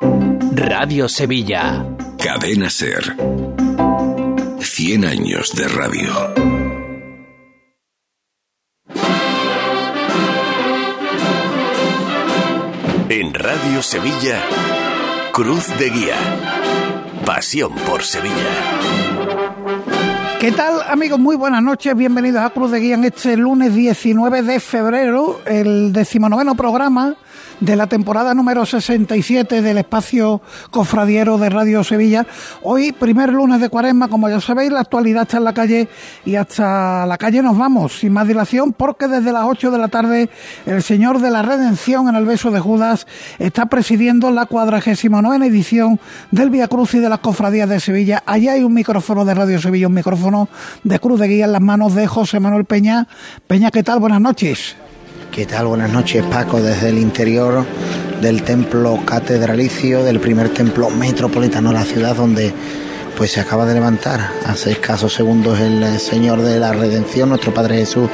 Radio Sevilla. Cadena Ser. 100 años de radio. En Radio Sevilla, Cruz de Guía. Pasión por Sevilla. ¿Qué tal amigos? Muy buenas noches, bienvenidos a Cruz de Guía en este lunes 19 de febrero, el decimonoveno programa de la temporada número 67 del espacio cofradiero de Radio Sevilla. Hoy, primer lunes de cuaresma, como ya sabéis, la actualidad está en la calle y hasta la calle nos vamos, sin más dilación, porque desde las 8 de la tarde el Señor de la Redención en el Beso de Judas está presidiendo la 49 edición del Vía Cruz y de las Cofradías de Sevilla. Allí hay un micrófono de Radio Sevilla, un micrófono de Cruz de Guía en las manos de José Manuel Peña. Peña, ¿qué tal? Buenas noches. ¿Qué tal? Buenas noches, Paco, desde el interior del templo catedralicio, del primer templo metropolitano de la ciudad, donde pues se acaba de levantar hace escasos segundos el Señor de la Redención, nuestro Padre Jesús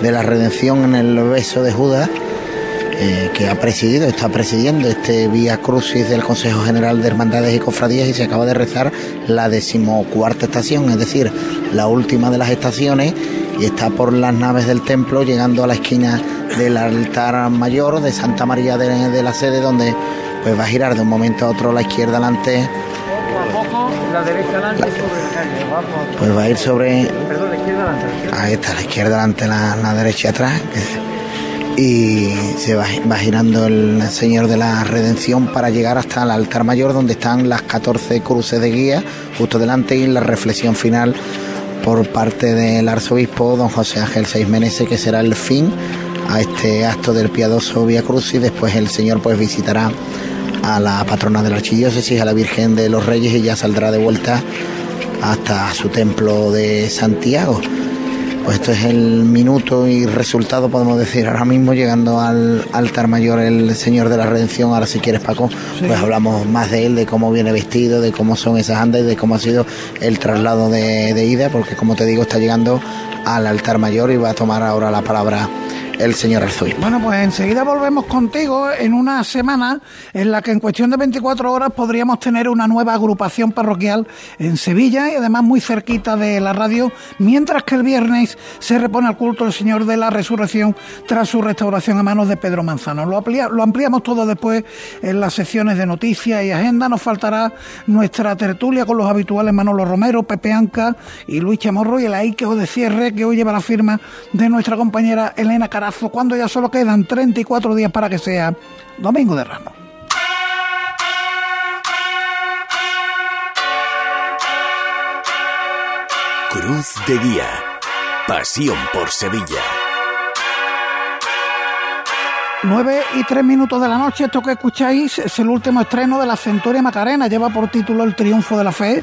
de la Redención en el beso de Judas, eh, que ha presidido, está presidiendo este Vía Crucis del Consejo General de Hermandades y Cofradías y se acaba de rezar la decimocuarta estación, es decir, la última de las estaciones y está por las naves del templo llegando a la esquina del altar mayor de Santa María de, la sede donde pues va a girar de un momento a otro la izquierda adelante. La derecha adelante sobre la calle pues va a ir sobre perdón la izquierda adelante. Ahí está la izquierda adelante la, derecha atrás y se va, girando el Señor de la Redención para llegar hasta el altar mayor donde están las 14 cruces de guía justo delante y la reflexión final por parte del arzobispo don José Ángel Seis que será el fin a este acto del piadoso Vía Cruz y después el Señor pues visitará a la patrona de la archidiócesis, a la Virgen de los Reyes y ya saldrá de vuelta hasta su templo de Santiago. Pues esto es el minuto y resultado, podemos decir, ahora mismo llegando al altar mayor el Señor de la Redención. Ahora, si quieres, Paco, pues hablamos más de él, de cómo viene vestido, de cómo son esas andas y de cómo ha sido el traslado de, de ida, porque como te digo, está llegando al altar mayor y va a tomar ahora la palabra el señor arzobispo. Bueno, pues enseguida volvemos contigo en una semana en la que en cuestión de 24 horas podríamos tener una nueva agrupación parroquial en Sevilla y además muy cerquita de la radio, mientras que el viernes se repone al culto del Señor de la Resurrección tras su restauración a manos de Pedro Manzano. Lo, lo ampliamos todo después en las secciones de noticias y agenda. Nos faltará nuestra tertulia con los habituales Manolo Romero, Pepe Anca y Luis Chamorro y el Aiqueo de cierre que hoy lleva la firma de nuestra compañera Elena Cuando ya solo quedan 34 días para que sea Domingo de Ramos. Cruz de Guía. Pasión por Sevilla. 9 y 3 minutos de la noche, esto que escucháis es el último estreno de la Centuria Macarena, lleva por título El Triunfo de la Fe,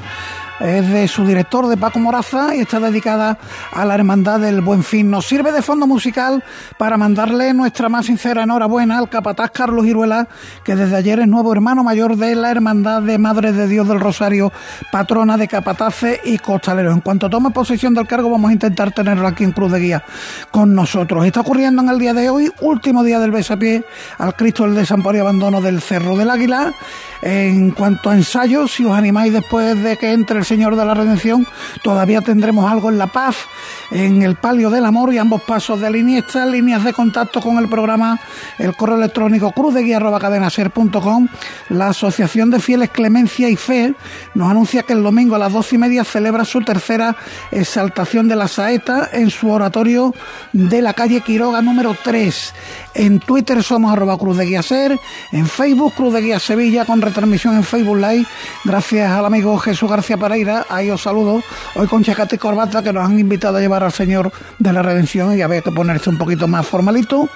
es de su director, de Paco Moraza, y está dedicada a la Hermandad del Buen Fin. Nos sirve de fondo musical para mandarle nuestra más sincera enhorabuena al capataz Carlos Iruela, que desde ayer es nuevo hermano mayor de la Hermandad de Madres de Dios del Rosario, patrona de capataces y costaleros. En cuanto tome posesión del cargo, vamos a intentar tenerlo aquí en Cruz de Guía con nosotros. Está ocurriendo en el día de hoy, último día del besapié al Cristo del Desamparo y Abandono del Cerro del Águila. En cuanto a ensayos, si os animáis después de que entre el Señor de la Redención, todavía tendremos algo en La Paz, en el Palio del Amor y ambos pasos de la Iniesta, líneas de contacto con el programa, el correo electrónico cruzdeguía.cadenaser.com. La Asociación de Fieles Clemencia y Fe nos anuncia que el domingo a las doce y media celebra su tercera exaltación de la saeta en su oratorio de la calle Quiroga número 3. En Twitter somos arroba Cruz de Guía Ser, en Facebook Cruz de Guía Sevilla con retransmisión en Facebook Live. Gracias al amigo Jesús García Ahí os saludo. Hoy con chacate y corbata que nos han invitado a llevar al Señor de la Redención y había que ponerse un poquito más formalito.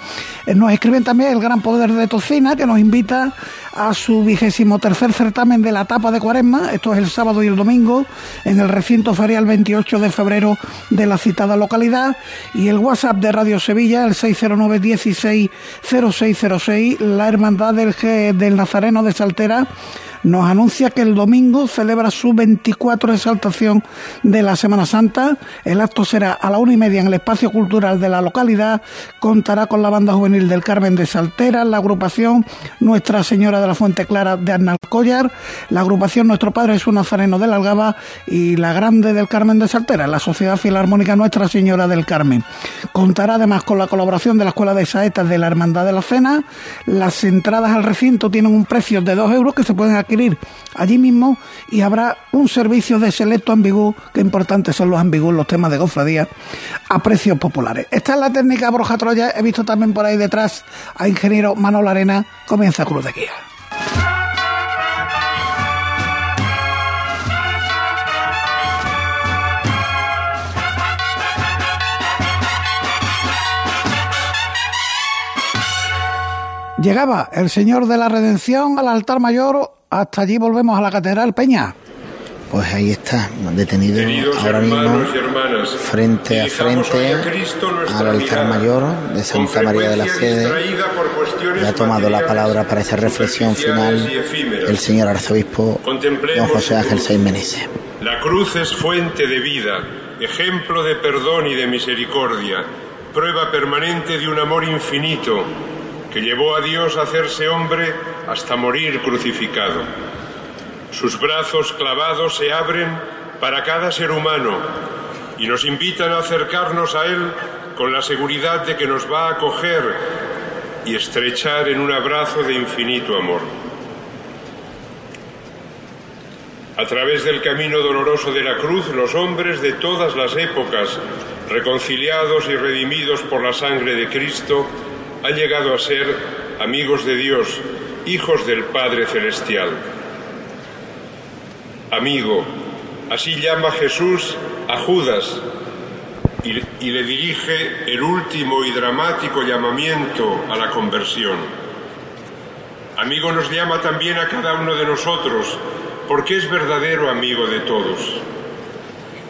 Eh, nos escriben también el Gran Poder de Tocina que nos invita a su vigésimo tercer certamen de la etapa de Cuaresma. Esto es el sábado y el domingo en el recinto ferial 28 de febrero de la citada localidad. Y el WhatsApp de Radio Sevilla, el 609 16 0606, la Hermandad del, del Nazareno de Saltera nos anuncia que el domingo celebra su 24 exaltación de la Semana Santa. El acto será a la una y media en el espacio cultural de la localidad. Contará con la banda juvenil del Carmen de Saltera, la agrupación Nuestra Señora de la Fuente Clara de Arnalcollar, la agrupación Nuestro Padre es un Nazareno de la Algaba y la Grande del Carmen de Saltera, la Sociedad Filarmónica Nuestra Señora del Carmen. Contará además con la colaboración de la Escuela de Saetas de la Hermandad de la Cena. Las entradas al recinto tienen un precio de 2 euros que se pueden allí mismo y habrá un servicio de selecto ambigú, que importantes son los ambigús, los temas de gofradía, a precios populares. Esta es la técnica Broja Troya. He visto también por ahí detrás a ingeniero Manuel Arena. Comienza Cruz de Guía. Llegaba el Señor de la Redención al altar mayor, hasta allí volvemos a la Catedral Peña. Pues ahí está, detenido ahora mismo frente a frente al altar mayor de Santa María de la Sede. Y ha tomado la palabra para esa reflexión final el señor arzobispo don José Ángel Seiz La cruz es fuente de vida, ejemplo de perdón y de misericordia, prueba permanente de un amor infinito que llevó a Dios a hacerse hombre hasta morir crucificado. Sus brazos clavados se abren para cada ser humano y nos invitan a acercarnos a Él con la seguridad de que nos va a acoger y estrechar en un abrazo de infinito amor. A través del camino doloroso de la cruz, los hombres de todas las épocas, reconciliados y redimidos por la sangre de Cristo, han llegado a ser amigos de Dios, hijos del Padre Celestial. Amigo, así llama Jesús a Judas y, le dirige el último y dramático llamamiento a la conversión. Amigo nos llama también a cada uno de nosotros, porque es verdadero amigo de todos.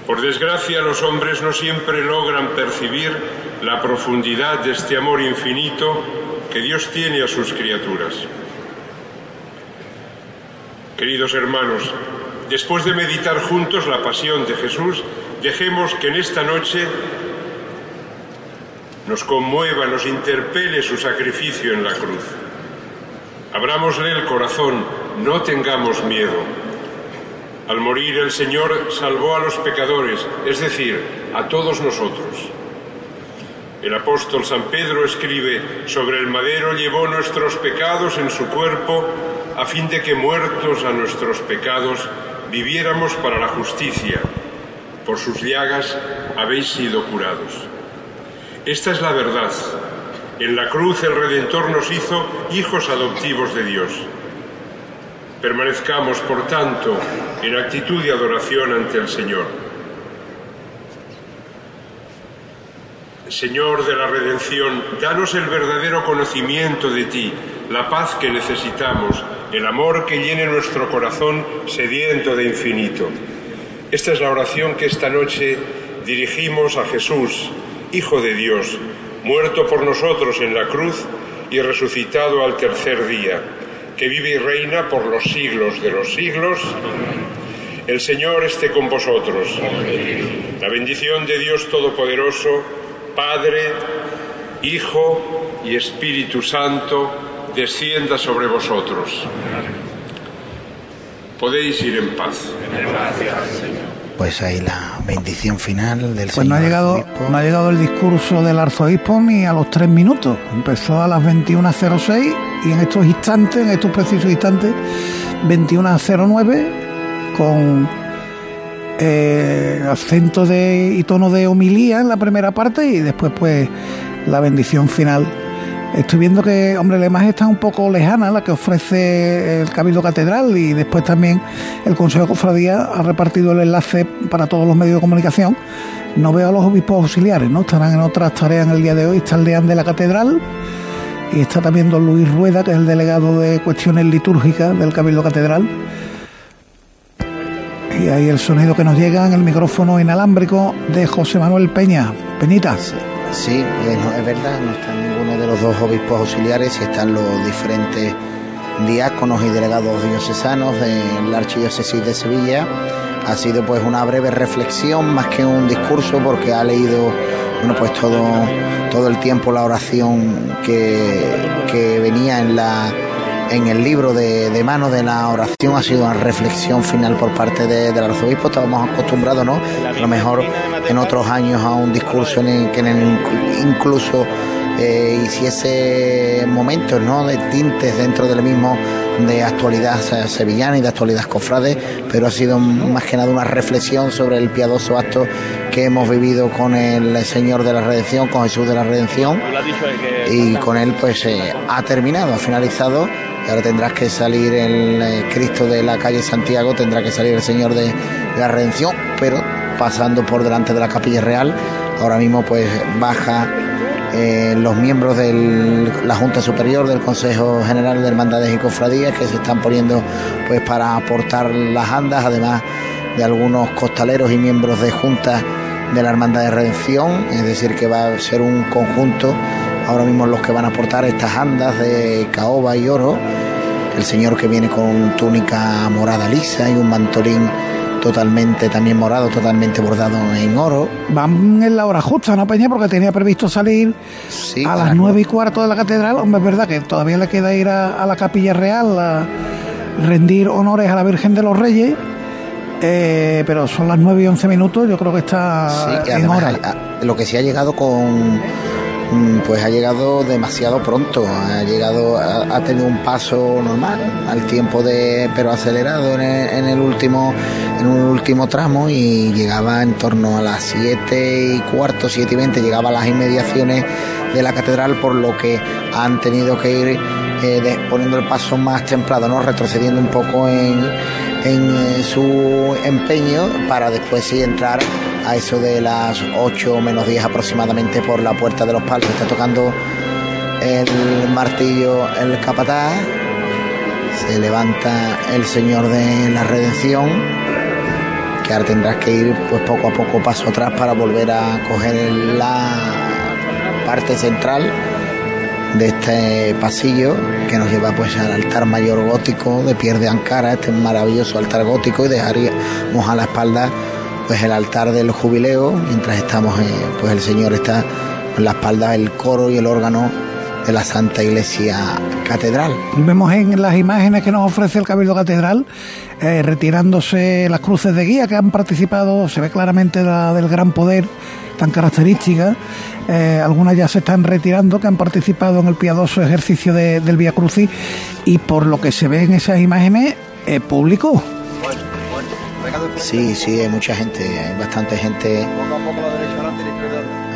Por desgracia, los hombres no siempre logran percibir la profundidad de este amor infinito que Dios tiene a sus criaturas. Queridos hermanos, después de meditar juntos la pasión de Jesús, dejemos que en esta noche nos conmueva, nos interpele su sacrificio en la cruz. Abrámosle el corazón, no tengamos miedo. Al morir el Señor salvó a los pecadores, es decir, a todos nosotros. El apóstol San Pedro escribe, sobre el madero llevó nuestros pecados en su cuerpo, a fin de que muertos a nuestros pecados viviéramos para la justicia. Por sus llagas habéis sido curados. Esta es la verdad. En la cruz el Redentor nos hizo hijos adoptivos de Dios. Permanezcamos, por tanto, en actitud de adoración ante el Señor. Señor de la redención, danos el verdadero conocimiento de ti, la paz que necesitamos, el amor que llene nuestro corazón sediento de infinito. Esta es la oración que esta noche dirigimos a Jesús, Hijo de Dios, muerto por nosotros en la cruz y resucitado al tercer día, que vive y reina por los siglos de los siglos. El Señor esté con vosotros. La bendición de Dios Todopoderoso, Padre, Hijo y Espíritu Santo, descienda sobre vosotros. Podéis ir en paz. Pues ahí la bendición final del pues no ha llegado no ha llegado el discurso del arzobispo ni a los tres minutos. Empezó a las 21.06 y en estos instantes, en estos precisos instantes, 21.09 con eh, acento de, y tono de homilía en la primera parte y después pues la bendición final. Estoy viendo que, hombre, la imagen está un poco lejana, la que ofrece el Cabildo Catedral y después también el Consejo de Cofradía ha repartido el enlace para todos los medios de comunicación. No veo a los obispos auxiliares, ¿no? Estarán en otras tareas en el día de hoy. Está el deán de la Catedral y está también don Luis Rueda, que es el delegado de cuestiones litúrgicas del Cabildo Catedral y ahí el sonido que nos llega en el micrófono inalámbrico de José Manuel Peña. Peñitas. Sí, es verdad, no están ninguno de los dos obispos auxiliares y están los diferentes diáconos y delegados diocesanos de la Archidiócesis de Sevilla. Ha sido pues una breve reflexión más que un discurso porque ha leído bueno pues todo, todo el tiempo la oración que, que venía en la en el libro de, de, mano de la oración ha sido una reflexión final por parte de, del arzobispo. Estábamos acostumbrados, ¿no? A lo mejor en otros años a un discurso en el que en el, incluso eh, hiciese momentos ¿no? de tintes dentro del mismo de actualidad sevillana y de actualidad cofrade, pero ha sido más que nada una reflexión sobre el piadoso acto que hemos vivido con el Señor de la Redención, con Jesús de la Redención, y con él pues eh, ha terminado, ha finalizado ahora tendrás que salir el eh, Cristo de la calle Santiago, tendrá que salir el Señor de la Redención, pero pasando por delante de la Capilla Real, ahora mismo pues baja eh, los miembros de la Junta Superior del Consejo General de Hermandades y Cofradías que se están poniendo pues para aportar las andas, además de algunos costaleros y miembros de juntas de la Hermandad de Redención, es decir, que va a ser un conjunto ahora mismo los que van a aportar estas andas de caoba y oro, el señor que viene con túnica morada lisa y un mantolín totalmente también morado, totalmente bordado en oro. Van en la hora justa, ¿no, Peña? Porque tenía previsto salir a las nueve y cuarto de la catedral. Hombre, es verdad que todavía le queda ir a, la capilla real a rendir honores a la Virgen de los Reyes. Eh, pero son las nueve y once minutos, yo creo que está en hora. Lo que sí ha llegado con pues ha llegado demasiado pronto, ha llegado, ha, tenido un paso normal, al tiempo de, pero acelerado en el, último, en un último tramo y llegaba en torno a las 7 y cuarto, 7 y 20, llegaba a las inmediaciones de la catedral, por lo que han tenido que ir eh, poniendo el paso más templado, ¿no? retrocediendo un poco en, en eh, su empeño para después sí entrar a eso de las 8 menos 10 aproximadamente por la puerta de los palos. Está tocando el martillo el capataz. Se levanta el Señor de la Redención. Que ahora tendrás que ir pues poco a poco paso atrás para volver a coger la parte central de este pasillo que nos lleva pues al altar mayor gótico de Pierre de Ankara, este maravilloso altar gótico y dejaríamos a la espalda pues el altar del jubileo, mientras estamos, eh, pues el Señor está en la espalda el coro y el órgano de la Santa Iglesia Catedral. Vemos en las imágenes que nos ofrece el Cabildo Catedral eh, retirándose las cruces de guía que han participado, se ve claramente la del gran poder tan característica. Eh, algunas ya se están retirando, que han participado en el piadoso ejercicio del Vía Crucis y por lo que se ve en esas imágenes, público. Sí, sí, hay mucha gente, hay bastante gente.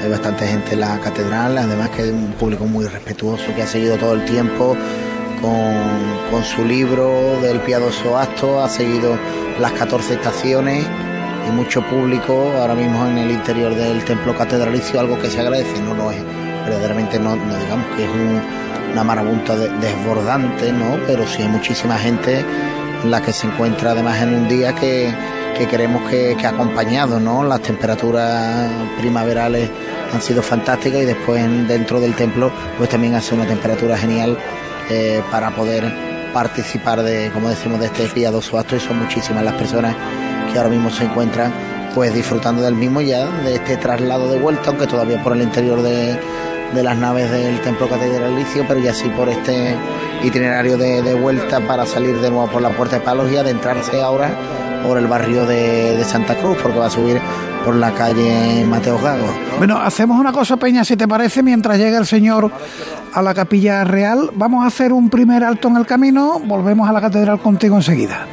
Hay bastante gente en la catedral, además que es un público muy respetuoso que ha seguido todo el tiempo con, con su libro del piadoso acto, ha seguido las 14 estaciones y mucho público ahora mismo en el interior del templo catedralicio, algo que se agradece, no lo es, verdaderamente no, digamos que es una marabunta desbordante, ¿no? Pero sí hay muchísima gente la que se encuentra además en un día que, que queremos que, que acompañado, ¿no? Las temperaturas primaverales han sido fantásticas y después dentro del templo pues también hace una temperatura genial eh, para poder participar de, como decimos, de este piadoso acto y son muchísimas las personas que ahora mismo se encuentran pues disfrutando del mismo ya, de este traslado de vuelta, aunque todavía por el interior de, de las naves del templo catedralicio, pero ya sí por este itinerario de, vuelta para salir de nuevo por la puerta de palos y adentrarse ahora por el barrio de, Santa Cruz, porque va a subir por la calle Mateo Gago. Bueno, hacemos una cosa, Peña, si te parece, mientras llega el señor a la capilla real, vamos a hacer un primer alto en el camino, volvemos a la catedral contigo enseguida.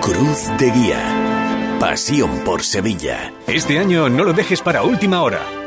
Cruz de Guía. Pasión por Sevilla. Este año no lo dejes para última hora.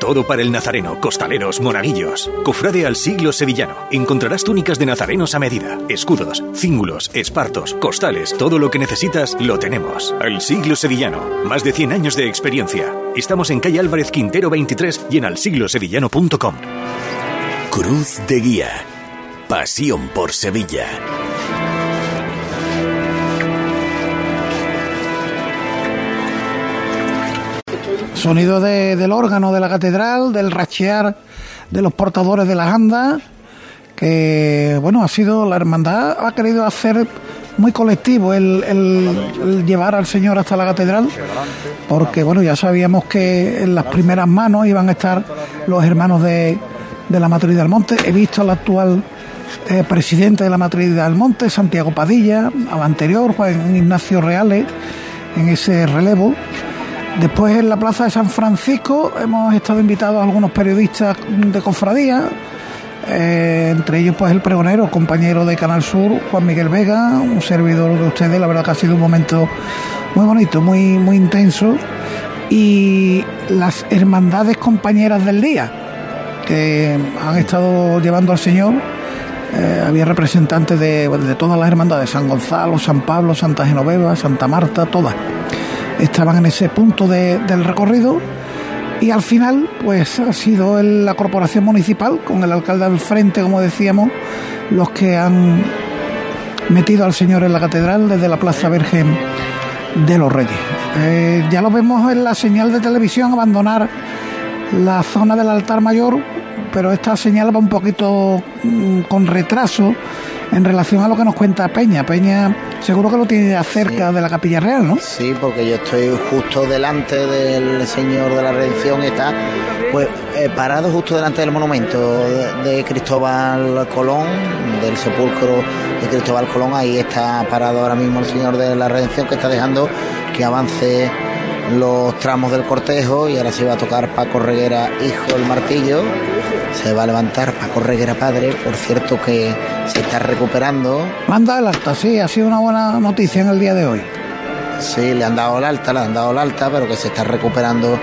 Todo para el nazareno, costaleros, monaguillos. Cofrade al siglo sevillano. Encontrarás túnicas de nazarenos a medida, escudos, cíngulos, espartos, costales, todo lo que necesitas lo tenemos. Al siglo sevillano. Más de 100 años de experiencia. Estamos en calle Álvarez Quintero 23 y en alsiglosevillano.com. Cruz de Guía. Pasión por Sevilla. Sonido de- del órgano de la catedral, del rachear de los portadores de las andas, que bueno, ha sido la hermandad, ha querido hacer muy colectivo el llevar al Señor hasta la catedral, porque bueno, ya sabíamos que en las primeras manos iban a estar los hermanos de, de la Matriz del Monte. He visto al actual eh, presidente de la Matriz del Monte, Santiago Padilla, al anterior, Juan Ignacio Reales, en ese relevo. Después en la plaza de San Francisco hemos estado invitados a algunos periodistas de cofradía, eh, entre ellos pues el pregonero, compañero de Canal Sur, Juan Miguel Vega, un servidor de ustedes, la verdad que ha sido un momento muy bonito, muy, muy intenso. Y las hermandades compañeras del día, que han estado llevando al Señor, eh, había representantes de, de todas las hermandades, San Gonzalo, San Pablo, Santa Genoveva, Santa Marta, todas estaban en ese punto de- del recorrido y al final pues ha sido la corporación municipal con el alcalde al frente como decíamos los que han metido al señor en la catedral desde la plaza Virgen de los Reyes. Eh, ya lo vemos en la señal de televisión abandonar la zona del altar mayor pero esta señal va un poquito mm, con retraso en relación a lo que nos cuenta Peña. Peña seguro que lo tiene cerca de la capilla real ¿no? Sí, porque yo estoy justo delante del Señor de la Redención, está pues eh, parado justo delante del monumento de, de Cristóbal Colón, del sepulcro de Cristóbal Colón, ahí está parado ahora mismo el Señor de la Redención que está dejando que avance los tramos del cortejo y ahora se va a tocar Paco Reguera, hijo del martillo. Se va a levantar Paco Reguera padre, por cierto que se está recuperando, Manda el alta, sí, ha sido una buena noticia en el día de hoy. Sí, le han dado el alta, le han dado el alta, pero que se está recuperando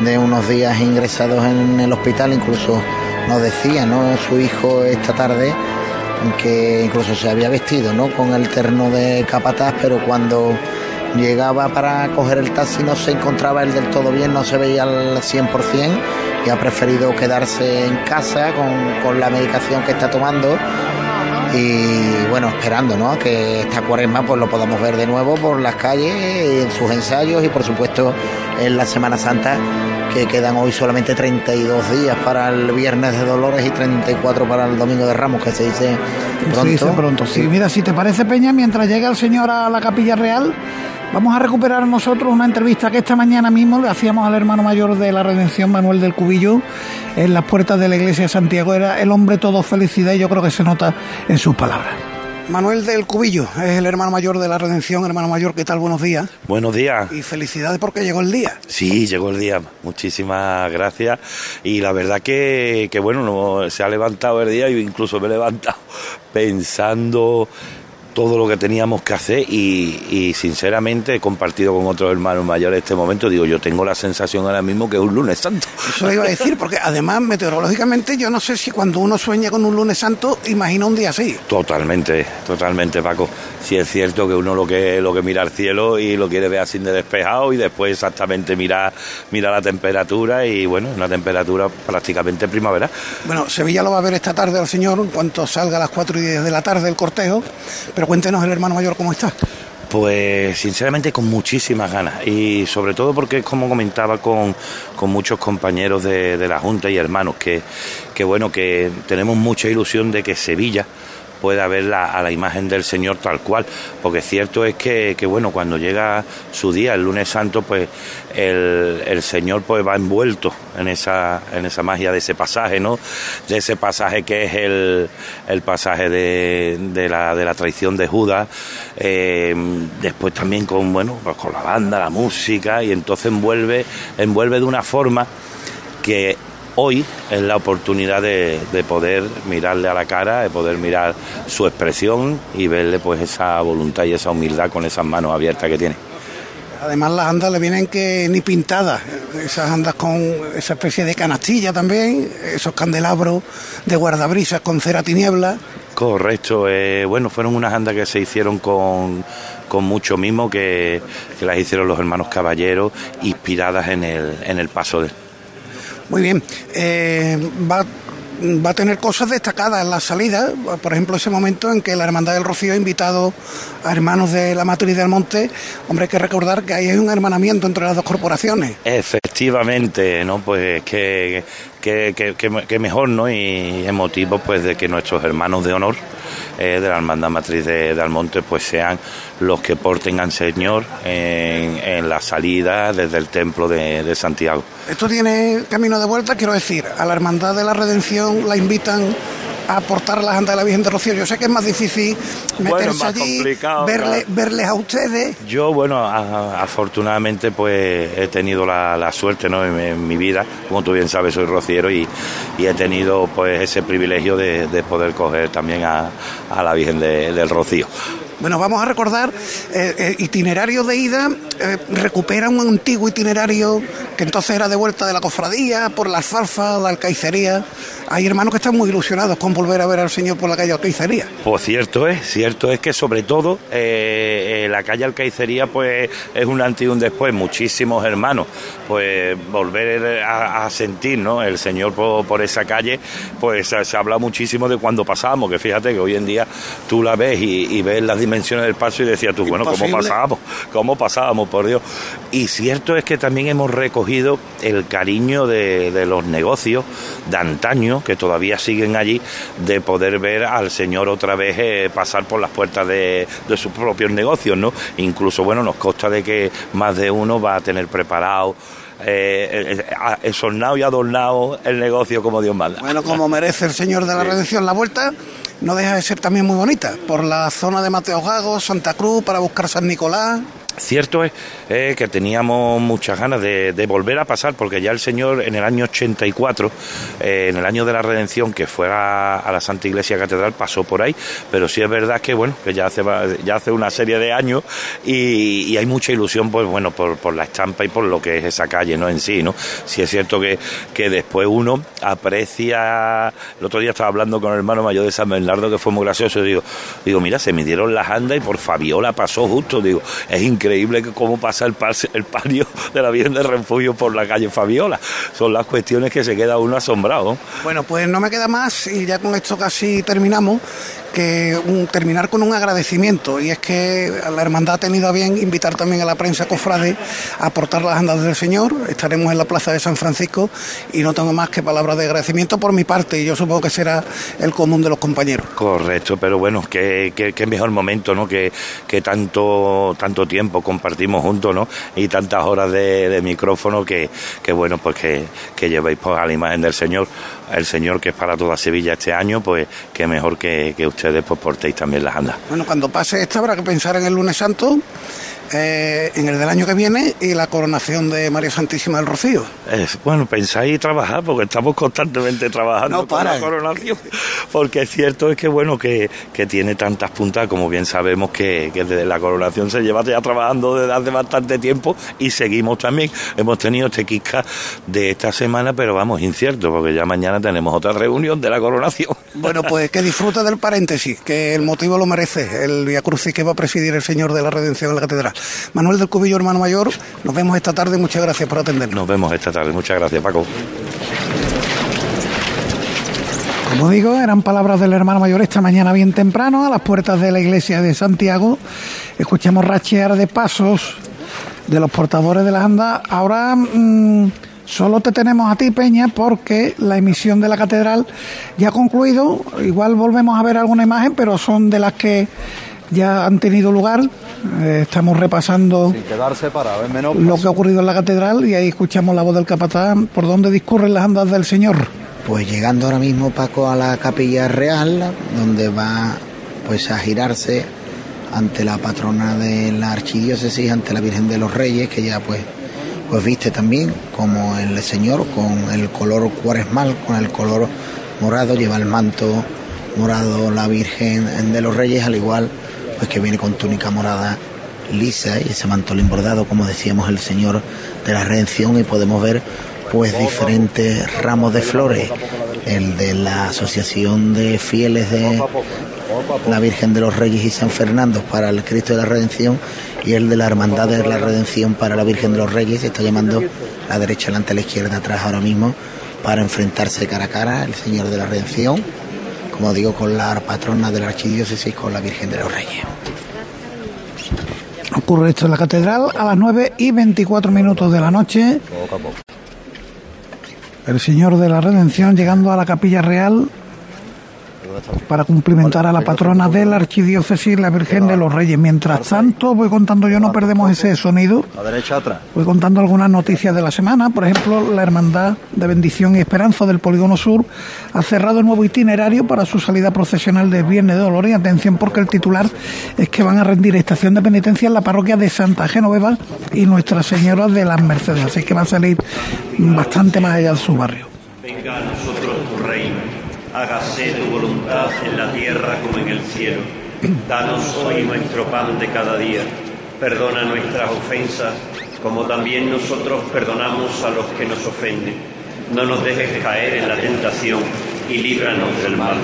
de unos días ingresados en el hospital. Incluso nos decía, ¿no? Su hijo esta tarde que incluso se había vestido, ¿no? Con el terno de capataz, pero cuando llegaba para coger el taxi no se encontraba él del todo bien, no se veía al 100% y ha preferido quedarse en casa con, con la medicación que está tomando y bueno, esperando ¿no? que esta cuaresma pues lo podamos ver de nuevo por las calles, en sus ensayos y por supuesto en la Semana Santa que quedan hoy solamente 32 días para el Viernes de Dolores y 34 para el Domingo de Ramos, que se dice pronto. Se dice pronto, sí. Mira, si te parece, Peña, mientras llega el señor a la Capilla Real, vamos a recuperar nosotros una entrevista que esta mañana mismo le hacíamos al hermano mayor de la Redención, Manuel del Cubillo, en las puertas de la iglesia de Santiago. Era el hombre todo felicidad y yo creo que se nota en sus palabras. Manuel del Cubillo es el hermano mayor de la Redención. Hermano mayor, ¿qué tal? Buenos días. Buenos días. Y felicidades porque llegó el día. Sí, llegó el día. Muchísimas gracias. Y la verdad que, que bueno, no, se ha levantado el día y incluso me he levantado pensando todo lo que teníamos que hacer y, y sinceramente he compartido con otros hermanos mayores este momento. Digo, yo tengo la sensación ahora mismo que es un lunes santo. Eso iba a decir, porque además meteorológicamente yo no sé si cuando uno sueña con un lunes santo imagina un día así. Totalmente, totalmente, Paco. Sí es cierto que uno lo que lo que mira al cielo y lo quiere ver así de despejado y después exactamente mira, mira la temperatura y bueno, una temperatura prácticamente primavera. Bueno, Sevilla lo va a ver esta tarde al señor en cuanto salga a las 4 y 10 de la tarde el cortejo. Pero cuéntenos el hermano mayor cómo está. Pues sinceramente con muchísimas ganas y sobre todo porque como comentaba con, con muchos compañeros de, de la Junta y hermanos que, que bueno que tenemos mucha ilusión de que Sevilla pueda ver la, a la imagen del Señor tal cual, porque cierto es que, que, bueno, cuando llega su día, el lunes santo, pues el, Señor pues va envuelto en esa, en esa magia de ese pasaje, ¿no? De ese pasaje que es el, el pasaje de, de, la, de la traición de Judas, eh, después también con, bueno, pues con la banda, la música, y entonces envuelve, envuelve de una forma que hoy es la oportunidad de, de, poder mirarle a la cara, de poder mirar su expresión y verle pues esa voluntad y esa humildad con esas manos abiertas que tiene. Además las andas le vienen que ni pintadas, esas andas con esa especie de canastilla también, esos candelabros de guardabrisas con cera tiniebla. Correcto, eh, bueno, fueron unas andas que se hicieron con, con mucho mimo, que, que, las hicieron los hermanos caballeros, inspiradas en el, en el paso de... Muy bien, eh, va va a tener cosas destacadas en la salida, por ejemplo, ese momento en que la Hermandad del Rocío ha invitado a hermanos de la Matriz del Monte, hombre, hay que recordar que ahí hay un hermanamiento entre las dos corporaciones. Efectivamente, ¿no? Pues que, que, que, mejor, ¿no? Y emotivo, pues, de que nuestros hermanos de honor eh, de la Hermandad Matriz de, Almonte, pues sean los que porten al Señor en, la salida desde el templo de, Santiago. Esto tiene camino de vuelta, quiero decir, a la Hermandad de la Redención la invitan a portar las andas de la Virgen de Rocío. Yo sé que es más difícil meterse allí, verle, verles a ustedes. Yo, bueno, afortunadamente pues he tenido la, suerte ¿no? En, mi vida, como tú bien sabes, soy rociero y, he tenido pues ese privilegio de, poder coger también a, la Virgen del Rocío. Bueno, vamos a recordar eh, eh itinerarios de ida, eh, recupera un antiguo itinerario que entonces era de vuelta de la cofradía, por la alfalfa, la alcaicería. Hay hermanos que están muy ilusionados con volver a ver al Señor por la calle Alcaicería. Pues cierto es, cierto es que sobre todo eh, la calle Alcaicería pues es un antes y un después, muchísimos hermanos, pues volver a, sentir ¿no? el Señor por, esa calle, pues se, habla muchísimo de cuando pasamos, que fíjate que hoy en día tú la ves y, ves las dimensiones del paso y decías tú, bueno, ¿cómo pasábamos? ¿Cómo pasábamos, por Dios? Y cierto es que también hemos recogido el cariño de, de los negocios de antaño, que todavía siguen allí, de poder ver al Señor otra vez eh, pasar por las puertas de, de, sus propios negocios, ¿no? Incluso, bueno, nos consta de que más de uno va a tener preparado eh, eh y adornado el negocio como Dios manda. Bueno, como merece el Señor de la Redención, la vuelta no deja de ser también muy bonita, por la zona de Mateo Gago, Santa Cruz, para buscar San Nicolás. Cierto es eh, que teníamos muchas ganas de, volver a pasar, porque ya el Señor en el año 84, eh, en el año de la redención, que fue a, la Santa Iglesia Catedral, pasó por ahí, pero sí es verdad que bueno, que ya hace, ya hace una serie de años y, hay mucha ilusión, pues bueno, por, la estampa y por lo que es esa calle, ¿no? En sí, ¿no? Sí es cierto que, que después uno aprecia, el otro día estaba hablando con el hermano mayor de San Bernardo, que fue muy gracioso, digo, digo, mira, se me dieron las andas y por Fabiola pasó justo, digo, es increíble increíble cómo pasa el, el patio de la Virgen del Refugio por la calle Fabiola. Son las cuestiones que se queda uno asombrado. Bueno, pues no me queda más y ya con esto casi terminamos que terminar con un agradecimiento y es que la hermandad ha tenido a bien invitar también a la prensa cofrade a aportar las andas del Señor. Estaremos en la plaza de San Francisco y no tengo más que palabras de agradecimiento por mi parte y yo supongo que será el común de los compañeros. Correcto, pero bueno, qué, qué, mejor momento, ¿no? Que, que tanto, tanto tiempo compartimos juntos, ¿no? Y tantas horas de, micrófono que, que, bueno, pues que, que llevéis pues, a la imagen del Señor, el Señor que es para toda Sevilla este año, pues qué mejor que, que usted ustedes pues portéis también las andas. Bueno, cuando pase esto habrá que pensar en el lunes santo eh, en el del año que viene y la coronación de María Santísima del Rocío. bueno, pensáis y trabajar, porque estamos constantemente trabajando para la coronación. Porque es cierto es que bueno que, tiene tantas puntas, como bien sabemos que, desde la coronación se lleva ya trabajando desde hace bastante tiempo y seguimos también. Hemos tenido este Kika de esta semana, pero vamos, incierto, porque ya mañana tenemos otra reunión de la coronación. Bueno, pues que disfrute del paréntesis, que el motivo lo merece, el Via Crucis que va a presidir el Señor de la Redención en la Catedral. Manuel del Cubillo, hermano mayor, nos vemos esta tarde. Muchas gracias por atendernos. Nos vemos esta tarde. Muchas gracias, Paco. Como digo, eran palabras del hermano mayor esta mañana bien temprano a las puertas de la iglesia de Santiago. Escuchamos rachear de pasos de los portadores de las andas. Ahora mm, solo te tenemos a ti, Peña, porque la emisión de la catedral ya ha concluido. Igual volvemos a ver alguna imagen, pero son de las que ya han tenido lugar. Eh, estamos repasando lo que ha ocurrido en la catedral y ahí escuchamos la voz del capataz por dónde discurren las andas del Señor. Pues llegando ahora mismo Paco a la capilla real, donde va pues a girarse ante la patrona de la archidiócesis, ante la Virgen de los Reyes, que ya pues pues viste también como el Señor con el color cuaresmal, con el color morado, lleva el manto morado la Virgen de los Reyes, al igual pues que viene con túnica morada lisa y ese mantolín bordado, como decíamos, el Señor de la Redención y podemos ver pues diferentes ramos de flores, el de la Asociación de Fieles de la Virgen de los Reyes y San Fernando para el Cristo de la Redención y el de la Hermandad de la Redención para la Virgen de los Reyes. Se está llamando la derecha delante, a la izquierda atrás ahora mismo para enfrentarse cara a cara el Señor de la Redención, como digo, con la patrona de la Archidiócesis, con la Virgen de los Reyes. Ocurre esto en la catedral a las 9 y 24 minutos de la noche. El Señor de la Redención llegando a la capilla real para cumplimentar a la patrona de la archidiócesis, la Virgen de los Reyes. Mientras tanto, voy contando yo, no perdemos ese sonido. A derecha atrás. Voy contando algunas noticias de la semana. Por ejemplo, la Hermandad de Bendición y Esperanza del Polígono Sur ha cerrado el nuevo itinerario para su salida procesional de Viernes de Dolores. Y atención, porque el titular es que van a rendir estación de penitencia en la parroquia de Santa Genoveva y Nuestra Señora de las Mercedes. Así que va a salir bastante más allá de su barrio. Venga a nosotros tu reino hágase tu voluntad en la tierra como en el cielo. Danos hoy nuestro pan de cada día. Perdona nuestras ofensas, como también nosotros perdonamos a los que nos ofenden. No nos dejes caer en la tentación y líbranos del mal.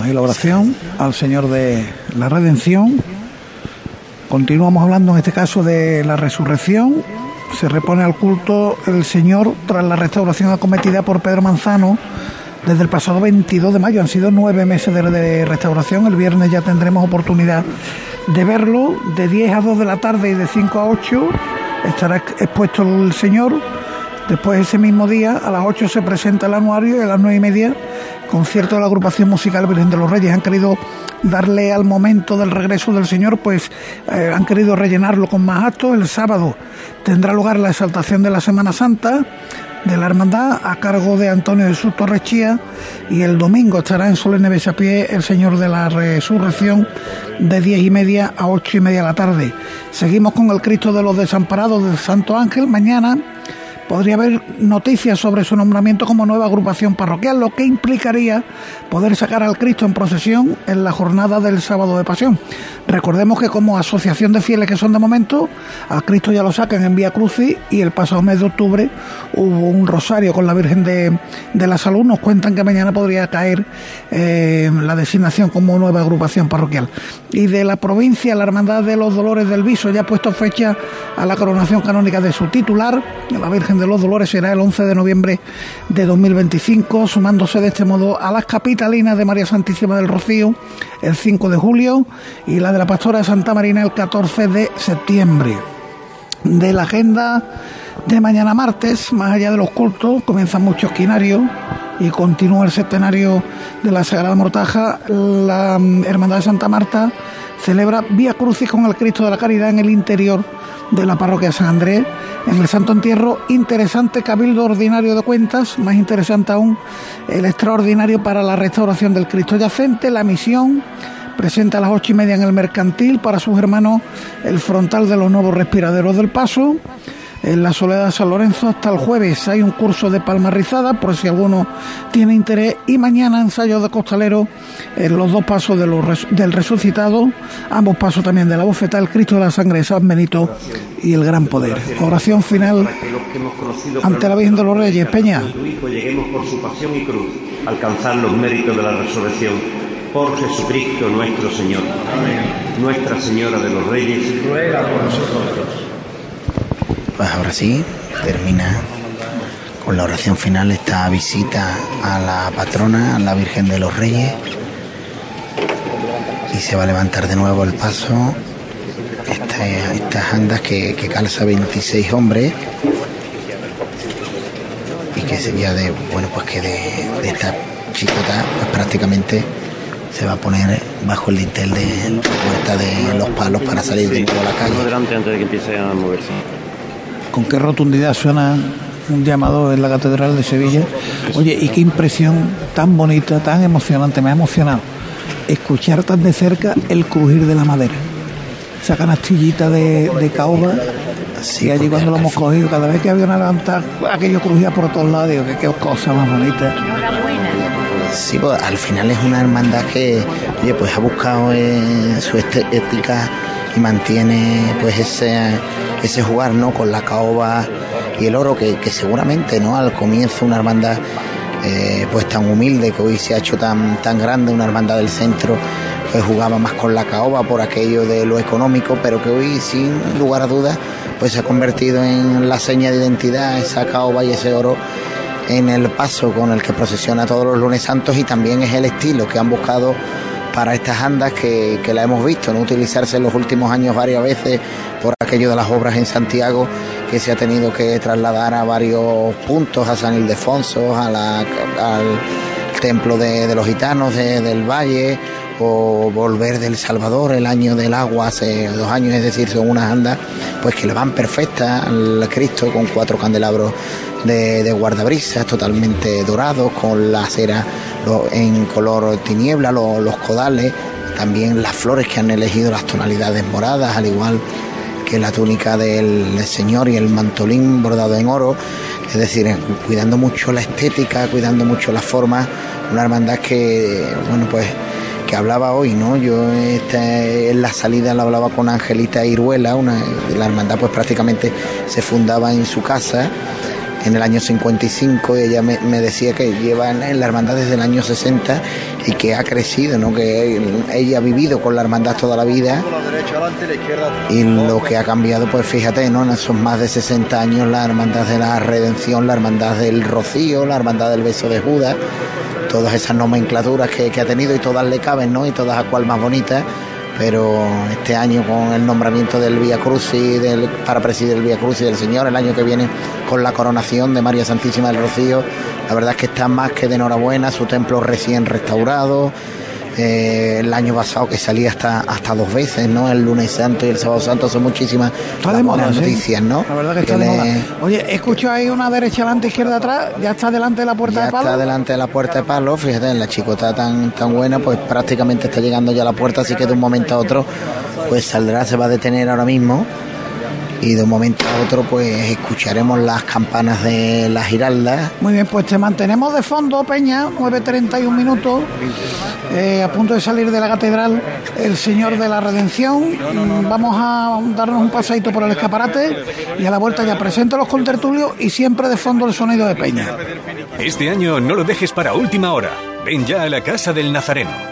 Ahí la oración al Señor de la Redención. Continuamos hablando en este caso de la resurrección se repone al culto el Señor tras la restauración acometida por Pedro Manzano desde el pasado 22 de mayo. Han sido nueve meses de, restauración. El viernes ya tendremos oportunidad de verlo. De 10 a 2 de la tarde y de 5 a 8 estará expuesto el Señor. Después ese mismo día, a las 8 se presenta el anuario y a las 9 y media, concierto de la agrupación musical Virgen de los Reyes. Han querido darle al momento del regreso del Señor, pues eh, han querido rellenarlo con más actos. El sábado tendrá lugar la exaltación de la Semana Santa de la Hermandad a cargo de Antonio Jesús Torrechía y el domingo estará en solemne Besapié el Señor de la Resurrección de diez y media a ocho y media de la tarde. Seguimos con el Cristo de los Desamparados del Santo Ángel. Mañana podría haber noticias sobre su nombramiento como nueva agrupación parroquial, lo que implicaría poder sacar al Cristo en procesión en la jornada del sábado de pasión. Recordemos que como asociación de fieles que son de momento, al Cristo ya lo sacan en Vía Crucis y el pasado mes de octubre hubo un rosario con la Virgen de, la Salud. Nos cuentan que mañana podría caer eh, la designación como nueva agrupación parroquial. Y de la provincia, la Hermandad de los Dolores del Viso ya ha puesto fecha a la coronación canónica de su titular, la Virgen de los Dolores será el 11 de noviembre de 2025, sumándose de este modo a las capitalinas de María Santísima del Rocío el 5 de julio y la de la Pastora de Santa Marina el 14 de septiembre. De la agenda de mañana martes, más allá de los cultos, comienza mucho esquinario y continúa el centenario de la Sagrada Mortaja. La mm, Hermandad de Santa Marta celebra Vía Crucis con el Cristo de la Caridad en el interior de la parroquia San Andrés. En el Santo Entierro, interesante cabildo ordinario de cuentas, más interesante aún el extraordinario para la restauración del Cristo yacente, la misión presenta a las ocho y media en el mercantil para sus hermanos el frontal de los nuevos respiraderos del paso en la Soledad de San Lorenzo hasta el jueves. Hay un curso de palma rizada, por si alguno tiene interés. Y mañana ensayo de costalero en los dos pasos de los, del resucitado, ambos pasos también de la bofeta, el Cristo de la Sangre de San Benito y el Gran Poder. Oración final ante la Virgen de los Reyes. Peña. lleguemos por su pasión y cruz, alcanzar los méritos de la resurrección. Por Jesucristo nuestro Señor. Nuestra Señora de los Reyes, ruega por nosotros. Pues ahora sí, termina con la oración final esta visita a la patrona, a la Virgen de los Reyes. Y se va a levantar de nuevo el paso. estas andas que, calza 26 hombres. Y que sería de, bueno, pues que de, esta chicota, pues prácticamente se va a poner bajo el dintel de la puerta de los palos para salir de nuevo la calle. Delante antes de que empiece a moverse con qué rotundidad suena un llamado en la Catedral de Sevilla. Oye, y qué impresión tan bonita, tan emocionante, me ha emocionado escuchar tan de cerca el crujir de la madera. Esa canastillita de, de caoba, y allí cuando lo hemos cogido, cada vez que había una levanta, aquello crujía por todos lados, digo, que qué cosa más bonita. Sí, pues al final es una hermandad que, oye, pues ha buscado eh, su estética y mantiene pues ese, ese jugar, ¿no? Con la caoba y el oro, que, que seguramente, ¿no? Al comienzo una hermandad eh, pues tan humilde que hoy se ha hecho tan, tan grande, una hermandad del centro, pues jugaba más con la caoba por aquello de lo económico, pero que hoy sin lugar a dudas pues se ha convertido en la seña de identidad, esa caoba y ese oro en el paso con el que procesiona todos los lunes santos y también es el estilo que han buscado para estas andas que, que la hemos visto, no utilizarse en los últimos años varias veces por aquello de las obras en Santiago que se ha tenido que trasladar a varios puntos, a San Ildefonso, a la, al templo de, los gitanos de, del Valle volver del Salvador el año del agua hace dos años, es decir, son unas andas pues que le van perfectas al Cristo con cuatro candelabros de, guardabrisas totalmente dorados, con la cera en color tiniebla, lo- los codales, también las flores que han elegido las tonalidades moradas, al igual que la túnica del Señor y el mantolín bordado en oro, es decir, cuidando mucho la estética, cuidando mucho la forma, una hermandad que, bueno, pues que hablaba hoy, ¿no? Yo esta, en la salida la hablaba con Angelita Iruela, una, la hermandad pues prácticamente se fundaba en su casa en el año 55 y ella me, decía que lleva en, la hermandad desde el año 60 y que ha crecido, ¿no? Que ella ha vivido con la hermandad toda la vida y lo que ha cambiado, pues fíjate, ¿no? En esos más de 60 años, la hermandad de la redención, la hermandad del rocío, la hermandad del beso de Judas, todas esas nomenclaturas que, ha tenido y todas le caben, ¿no? Y todas a cual más bonitas. Pero este año con el nombramiento del Vía Crucis, del, para presidir el Vía Crucis del Señor, el año que viene con la coronación de María Santísima del Rocío, la verdad es que está más que de enhorabuena, su templo recién restaurado, eh, el año pasado que salía hasta hasta dos veces, ¿no? El lunes santo y el sábado santo son muchísimas Está de moda, sí. noticias, ¿no? La verdad que está Que de le- moda. Oye, escucho ahí una derecha adelante, izquierda atrás, ya está delante de la puerta ya de palo. está delante de la puerta de palo, fíjate, en la chicota tan tan buena, pues prácticamente está llegando ya a la puerta, así que de un momento a otro pues saldrá, se va a detener ahora mismo y de un momento a otro pues escucharemos las campanas de la Giralda Muy bien, pues te mantenemos de fondo, Peña, 9.31 minutos, eh, a punto de salir de la catedral, el Señor de la Redención. Vamos a darnos un paseíto por el escaparate y a la vuelta ya presento los contertulios y siempre de fondo el sonido de Peña. Este año no lo dejes para última hora. Ven ya a la Casa del Nazareno.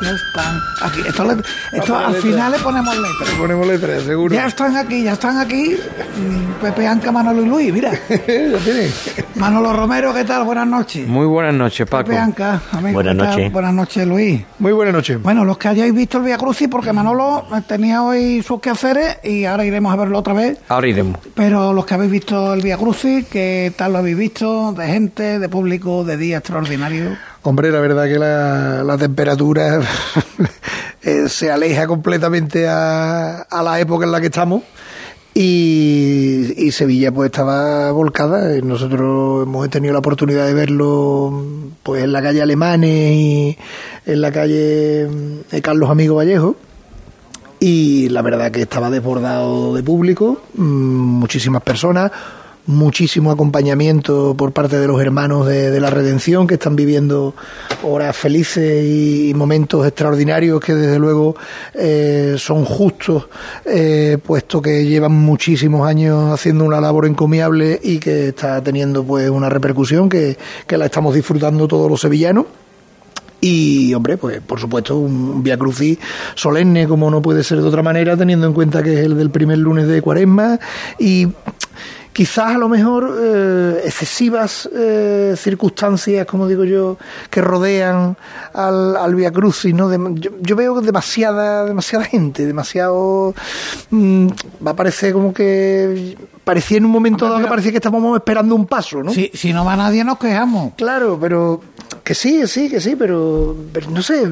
Ya están aquí. Esto, le- esto al final le ponemos letras. Ponemos letras, seguro. Ya están aquí, ya están aquí. mm, Pepe Anca, Manolo y Luis, mira. Manolo Romero, ¿qué tal? Buenas noches. Muy buenas noches, Paco. Pepe Anca, amigo, Buenas noches. Buenas noches, Luis. Muy buena noche. Bueno, los que hayáis visto el Via Crucis, porque Manolo tenía hoy sus quehaceres y ahora iremos a verlo otra vez. Ahora iremos. Pero los que habéis visto el Via Crucis, ¿qué tal lo habéis visto? De gente, de público, de día extraordinario. Hombre, la verdad que la, la temperatura eh, se aleja completamente a, a la época en la que estamos. Y, y Sevilla pues estaba volcada. Eh, Nosotros hemos tenido la oportunidad de verlo pues en la calle Alemanes y en la calle eh, Carlos Amigo Vallejo. y la verdad que estaba desbordado de público, mm, muchísimas personas, muchísimo acompañamiento por parte de los hermanos de, la redención que están viviendo horas felices y momentos extraordinarios que desde luego eh, son justos, eh, puesto que llevan muchísimos años haciendo una labor encomiable y que está teniendo pues una repercusión que, que la estamos disfrutando todos los sevillanos. Y, hombre, pues por supuesto, un Via Crucis solemne, como no puede ser de otra manera, teniendo en cuenta que es el del primer lunes de Cuaresma. Y quizás a lo mejor eh, excesivas eh, circunstancias, como digo yo, que rodean al, al Via Crucis, ¿no? Dem- yo, yo veo demasiada, demasiada gente, demasiado. mm, va a parecer como que. Parecía en un momento dado que parecía que estábamos esperando un paso, ¿no? Si, si no va nadie, nos quejamos. Claro, pero Que sí, sí, que sí, pero, no sé,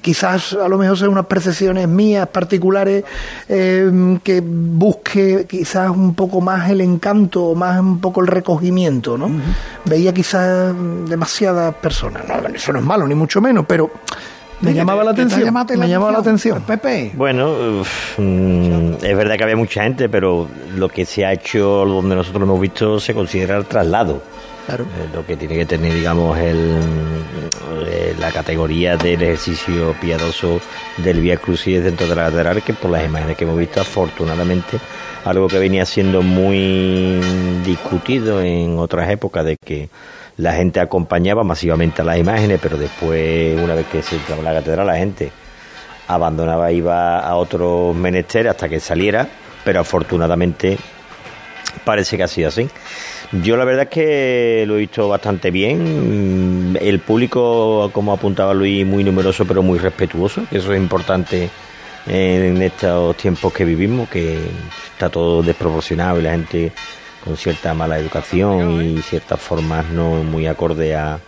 quizás a lo mejor sean unas percepciones mías particulares eh, que busque quizás un poco más el encanto o más un poco el recogimiento, ¿no? Veía quizás demasiadas personas, no, eso no es malo, ni mucho menos, pero me llamaba la atención. Me llamaba la atención. Pepe. Bueno, mm, es verdad que había mucha gente, pero lo que se ha hecho, donde nosotros lo hemos visto, se considera el traslado. Claro. Eh, lo que tiene que tener, digamos, el, eh, la categoría del ejercicio piadoso del Vía Crucis dentro de la catedral, que por las imágenes que hemos visto, afortunadamente, algo que venía siendo muy discutido en otras épocas, de que la gente acompañaba masivamente a las imágenes, pero después, una vez que se entraba la catedral, la gente abandonaba, iba a otros menesteres hasta que saliera, pero afortunadamente parece que ha sido así. Yo la verdad es que lo he visto bastante bien. El público, como apuntaba Luis, muy numeroso pero muy respetuoso, que eso es importante en estos tiempos que vivimos, que está todo desproporcionado y la gente con cierta mala educación y ciertas formas no muy acorde a,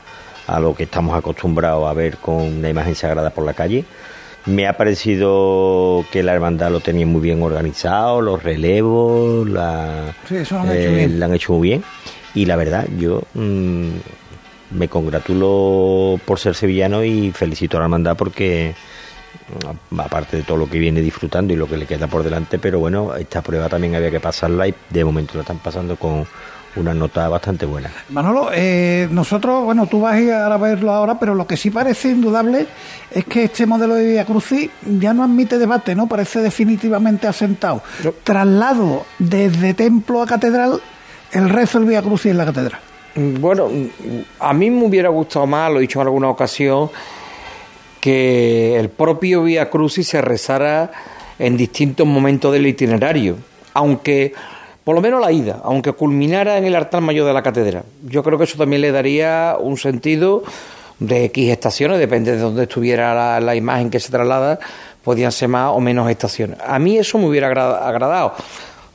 a lo que estamos acostumbrados a ver con una imagen sagrada por la calle. Me ha parecido que la hermandad lo tenía muy bien organizado, los relevos, la, eh, la han hecho muy bien. Y la verdad, yo mm, me congratulo por ser sevillano y felicito a la hermandad porque mm, aparte de todo lo que viene disfrutando y lo que le queda por delante, pero bueno, esta prueba también había que pasarla y de momento lo están pasando con una nota bastante buena. Manolo, eh, nosotros, bueno, tú vas a ir a verlo ahora, pero lo que sí parece indudable es que este modelo de Via Crucis ya no admite debate, ¿no? Parece definitivamente asentado. Traslado desde templo a catedral, el rezo del Via Crucis en la catedral. Bueno, a mí me hubiera gustado más, lo he dicho en alguna ocasión, que el propio Via Crucis se rezara en distintos momentos del itinerario, aunque por lo menos la ida, aunque culminara en el altar mayor de la catedral. Yo creo que eso también le daría un sentido de X estaciones, depende de dónde estuviera la, imagen que se traslada, podían ser más o menos estaciones. A mí eso me hubiera agradado.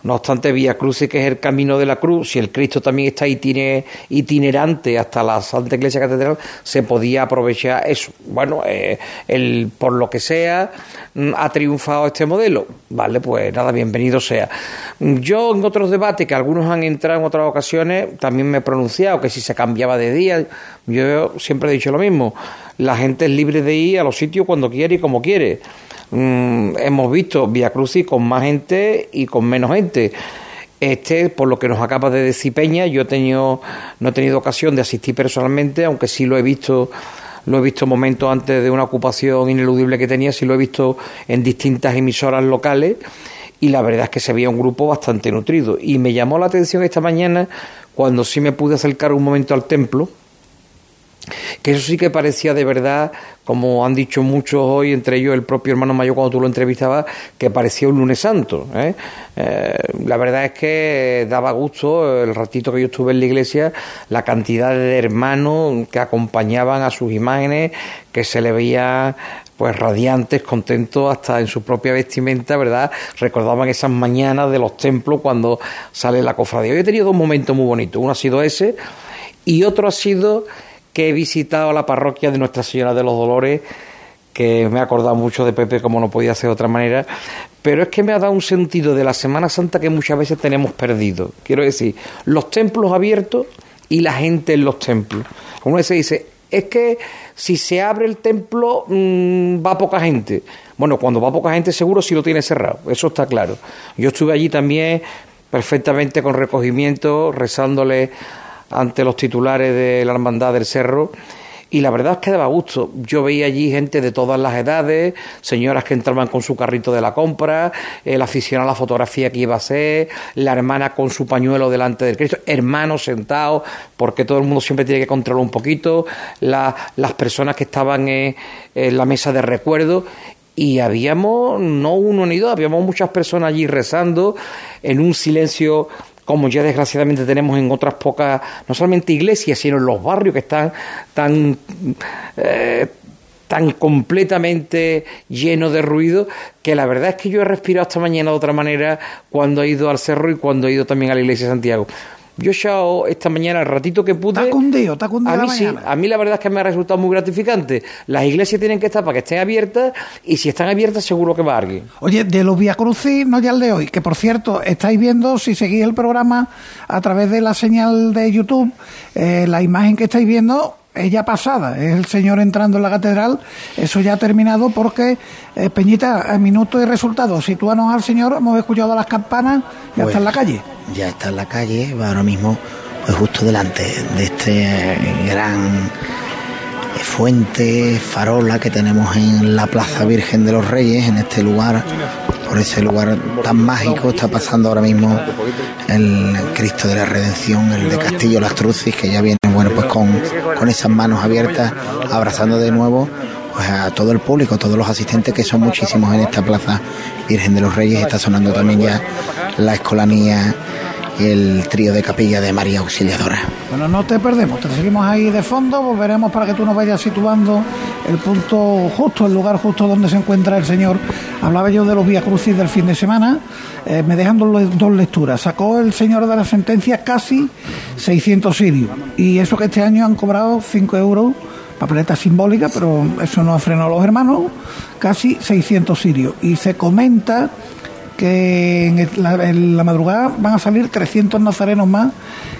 No obstante, Vía Crucis, que es el camino de la cruz, si el Cristo también está itinerante hasta la Santa Iglesia Catedral, se podía aprovechar eso. Bueno, eh, el, por lo que sea, mm, ha triunfado este modelo. Vale, pues nada, bienvenido sea. Yo en otros debates que algunos han entrado en otras ocasiones, también me he pronunciado que si se cambiaba de día, yo siempre he dicho lo mismo. La gente es libre de ir a los sitios cuando quiere y como quiere. Mm, hemos visto Via Crucis con más gente y con menos gente. Este, por lo que nos acaba de decir Peña, yo he tenido, no he tenido ocasión de asistir personalmente, aunque sí lo he visto, lo he visto momentos antes de una ocupación ineludible que tenía, sí lo he visto en distintas emisoras locales y la verdad es que se veía un grupo bastante nutrido. Y me llamó la atención esta mañana cuando sí me pude acercar un momento al templo, que eso sí que parecía de verdad, como han dicho muchos hoy, entre ellos el propio hermano mayor cuando tú lo entrevistabas, que parecía un lunes santo. ¿eh? Eh, la verdad es que daba gusto el ratito que yo estuve en la iglesia, la cantidad de hermanos que acompañaban a sus imágenes, que se le veía pues radiantes, contentos hasta en su propia vestimenta, ¿verdad? Recordaban esas mañanas de los templos cuando sale la cofradía. Hoy he tenido dos momentos muy bonitos. Uno ha sido ese y otro ha sido que he visitado la parroquia de Nuestra Señora de los Dolores, que me ha acordado mucho de Pepe como no podía ser de otra manera, pero es que me ha dado un sentido de la Semana Santa que muchas veces tenemos perdido. Quiero decir, los templos abiertos y la gente en los templos. Uno veces dice, es que si se abre el templo mm, va poca gente. Bueno, cuando va poca gente seguro si lo tiene cerrado, eso está claro. Yo estuve allí también perfectamente con recogimiento, rezándole ante los titulares de la Hermandad del Cerro y la verdad es que daba gusto. Yo veía allí gente de todas las edades, señoras que entraban con su carrito de la compra, el aficionado a la fotografía que iba a ser, la hermana con su pañuelo delante del Cristo, hermanos sentados, porque todo el mundo siempre tiene que controlar un poquito, las personas que estaban en, en la mesa de recuerdo y habíamos no uno ni dos, habíamos muchas personas allí rezando en un silencio como ya desgraciadamente tenemos en otras pocas, no solamente iglesias, sino en los barrios que están tan, eh, tan completamente llenos de ruido, que la verdad es que yo he respirado esta mañana de otra manera cuando he ido al cerro y cuando he ido también a la iglesia de Santiago. Yo he echado esta mañana el ratito que pude. Está cundido, está cundido A mí la sí, a mí la verdad es que me ha resultado muy gratificante. Las iglesias tienen que estar para que estén abiertas y si están abiertas seguro que va alguien. Oye, de los Via Crucis, no ya el de hoy, que por cierto, estáis viendo, si seguís el programa a través de la señal de YouTube, eh, la imagen que estáis viendo es ya pasada, es el señor entrando en la catedral, eso ya ha terminado porque, eh, Peñita, en minutos y resultados, sitúanos al señor, hemos escuchado las campanas, ya Pues, está en la calle. Ya está en la calle, va ahora mismo pues justo delante de este gran fuente, farola que tenemos en la Plaza Virgen de los Reyes, en este lugar, por ese lugar tan mágico, está pasando ahora mismo el Cristo de la Redención, el de Castillo Las Trucis, que ya viene, bueno, pues con, con esas manos abiertas, abrazando de nuevo pues a todo el público, todos los asistentes que son muchísimos en esta Plaza Virgen de los Reyes, está sonando también ya la escolanía el trío de capilla de María Auxiliadora. Bueno, no te perdemos, te seguimos ahí de fondo, volveremos para que tú nos vayas situando el punto justo, el lugar justo donde se encuentra el Señor. Hablaba yo de los Vía Crucis del fin de semana, eh, me dejan dos, lecturas. Sacó el Señor de la sentencia casi 600 sirios, y eso que este año han cobrado 5 euros, papeleta simbólica, pero eso no ha frenado a los hermanos, casi 600 sirios. Y se comenta que en, la madrugada van a salir 300 nazarenos más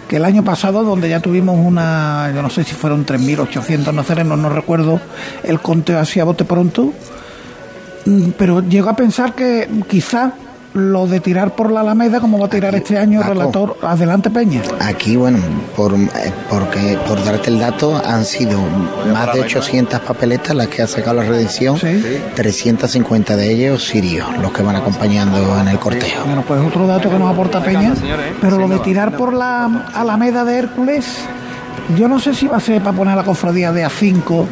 que el año pasado, donde ya tuvimos una, yo no sé si fueron 3.800 nazarenos, no recuerdo el conteo así a bote pronto, Mm, pero llego a pensar que quizá lo de tirar por la Alameda, como va a tirar este año el Paco. relator, adelante Peña. Aquí, bueno, por, eh, porque, por darte el dato, han sido más de 800 papeletas las que ha sacado la redención, 350 de ellos sirios, los que van acompañando en el cortejo. Bueno, pues otro dato que nos aporta Peña. Pero lo de tirar por la Alameda de Hércules, yo no sé si va a ser para poner la cofradía de A5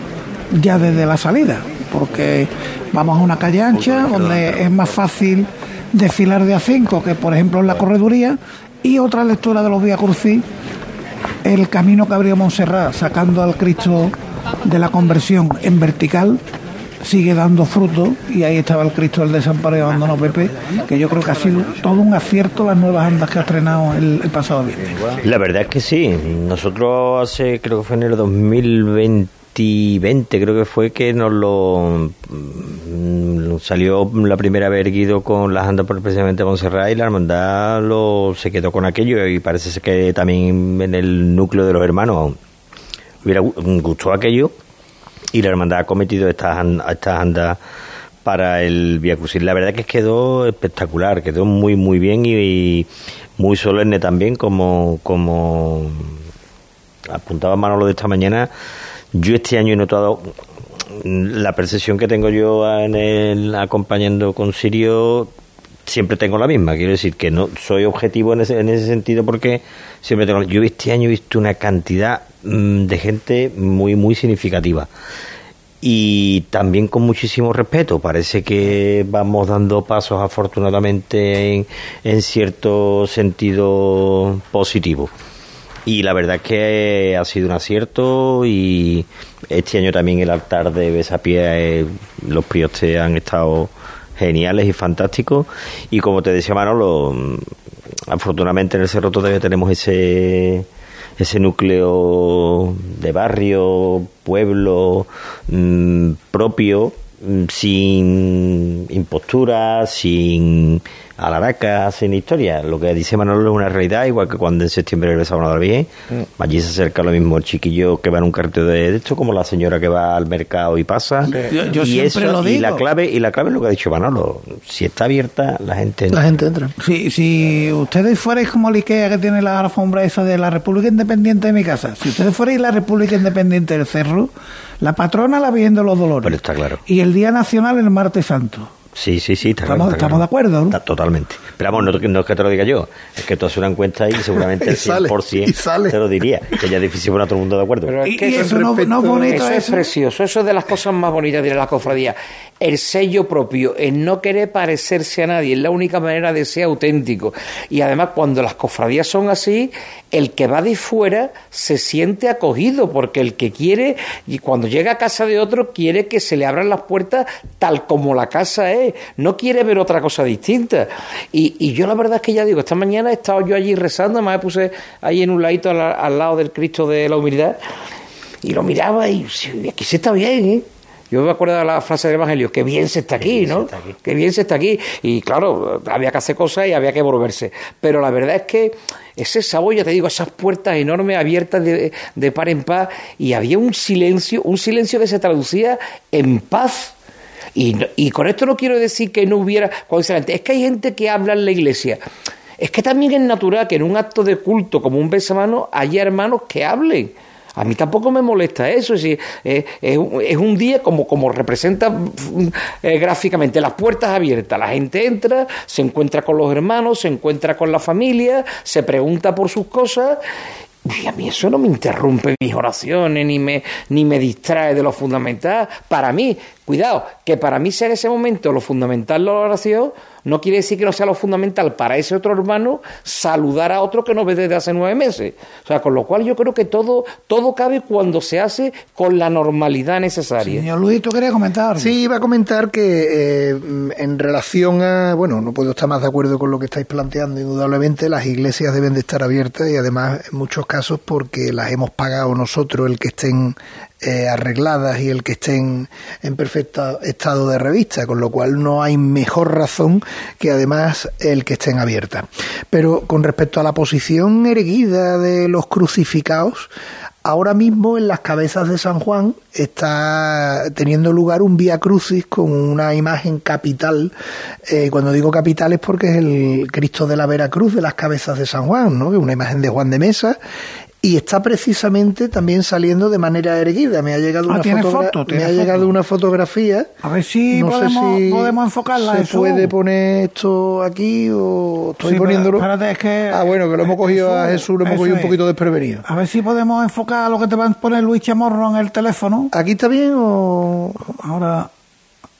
ya desde la salida, porque vamos a una calle ancha donde es más fácil desfilar de A5 que, por ejemplo, en la correduría. Y otra lectura de los Vía Crucis, el camino que abrió Montserrat, sacando al Cristo de la conversión en vertical, sigue dando fruto y ahí estaba el Cristo del desamparo y abandono Pepe, que yo creo que ha sido todo un acierto las nuevas andas que ha estrenado el, el pasado viernes. La verdad es que sí. Nosotros hace, creo que fue en el 2020, 20, creo que fue que nos lo mm, salió la primera vez erguido con las andas por precisamente Montserrat y la hermandad lo, se quedó con aquello y parece que también en el núcleo de los hermanos hubiera gu- gustó aquello y la hermandad ha cometido estas, estas andas para el Via Crucis. La verdad que quedó espectacular, quedó muy muy bien y, y muy solemne también como como apuntaba Manolo de esta mañana. Yo este año he notado la percepción que tengo yo en el acompañando con Sirio siempre tengo la misma quiero decir que no soy objetivo en ese, en ese sentido porque siempre tengo yo este año he visto una cantidad mm, de gente muy muy significativa y también con muchísimo respeto. Parece que vamos dando pasos afortunadamente en, en cierto sentido positivo. Y la verdad es que ha sido un acierto y este año también el altar de Besapié, eh, los priostes han estado geniales y fantásticos. Y como te decía Manolo, mm, afortunadamente en el Cerro todavía tenemos ese ese núcleo de barrio, pueblo mm, propio, mm, sin impostura, sin alaracas, sin historia. Lo que dice Manolo es una realidad, igual que cuando en septiembre regresamos a David. Allí se acerca lo mismo el chiquillo que va en un cartel de, esto, como la señora que va al mercado y pasa. Yo- yo y siempre lo y la digo. clave y la clave es lo que ha dicho Manolo. Si está abierta, la gente entra. La gente entra. Si, si ustedes fuerais como el Ikea que tiene la alfombra esa de la República Independiente de mi casa, si ustedes fuerais la República Independiente del Cerro, la patrona la Virgen de los Dolores. Pero está claro. Y el Día Nacional el martes santo. Sí, sí, sí, está Estamos- claro, estamos claro. de acuerdo, ¿no? Está totalmente. Pero vamos, no, no es que te lo diga yo, es que tú haces una encuesta y seguramente el sale, 100% y sale. te lo diría, que ya es difícil poner a todo el mundo de acuerdo. Pero es Y- que y eso, no- no es bonito eso es eso. precioso, eso es de las cosas más bonitas de la cofradía. El sello propio, el no querer parecerse a nadie, es la única manera de ser auténtico. Y además, cuando las cofradías son así, el que va de fuera se siente acogido, porque el que quiere, y cuando llega a casa de otro, quiere que se le abran las puertas tal como la casa es. No quiere ver otra cosa distinta. Y, y yo la verdad es que ya digo, esta mañana he estado yo allí rezando, me puse ahí en un ladito al, al lado del Cristo de la humildad y lo miraba y aquí se está bien, ¿eh? Yo me acuerdo de la frase del Evangelio, que bien se está aquí, ¿no? Que bien se está aquí. Y claro, había que hacer cosas y había que volverse. Pero la verdad es que ese sabor, ya te digo, esas puertas enormes abiertas de, de par en par, y había un silencio, un silencio que se traducía en paz. Y, y con esto no quiero decir que no hubiera, es que hay gente que habla en la iglesia. Es que también es natural que en un acto de culto como un besamano haya hermanos que hablen. A mí tampoco me molesta eso, es, eh, es un- es un día como, como representa mm, eh, gráficamente las puertas abiertas, la gente entra, se encuentra con los hermanos, se encuentra con la familia, se pregunta por sus cosas y a mí eso no me interrumpe mis oraciones ni me, ni me distrae de lo fundamental. Para mí, cuidado, que para mí sea en ese momento lo fundamental la oración, no quiere decir que no sea lo fundamental para ese otro hermano saludar a otro que no ve desde hace nueve meses. O sea, con lo cual yo creo que todo, todo cabe cuando se hace con la normalidad necesaria. Señor Luis, ¿tú querías comentar? Sí, iba a comentar que eh, en relación a, bueno, no puedo estar más de acuerdo con lo que estáis planteando, indudablemente las iglesias deben de estar abiertas y además en muchos casos porque las hemos pagado nosotros el que estén eh, arregladas y el que estén en perfecto estado de revista, con lo cual no hay mejor razón que además el que estén abiertas. Pero con respecto a la posición erguida de los crucificados, Ahora mismo en las cabezas de San Juan está teniendo lugar un Vía Crucis con una imagen capital. Eh, cuando digo capital es porque es el Cristo de la Veracruz de las cabezas de San Juan, ¿no? una imagen de Juan de Mesa. Y está precisamente también saliendo de manera erguida. Me ha llegado Ah, una, me ¿Tiene ha foto? llegado una fotografía. A ver si No sé podemos, si podemos enfocarla. ¿Se puede poner esto aquí o estoy Sí, poniéndolo? espérate, es que- ah, bueno, que lo hemos cogido a Jesús, lo hemos cogido un poquito desprevenido. A ver si podemos enfocar lo que te va a poner Luis Chamorro en el teléfono. ¿Aquí está bien o...? Ahora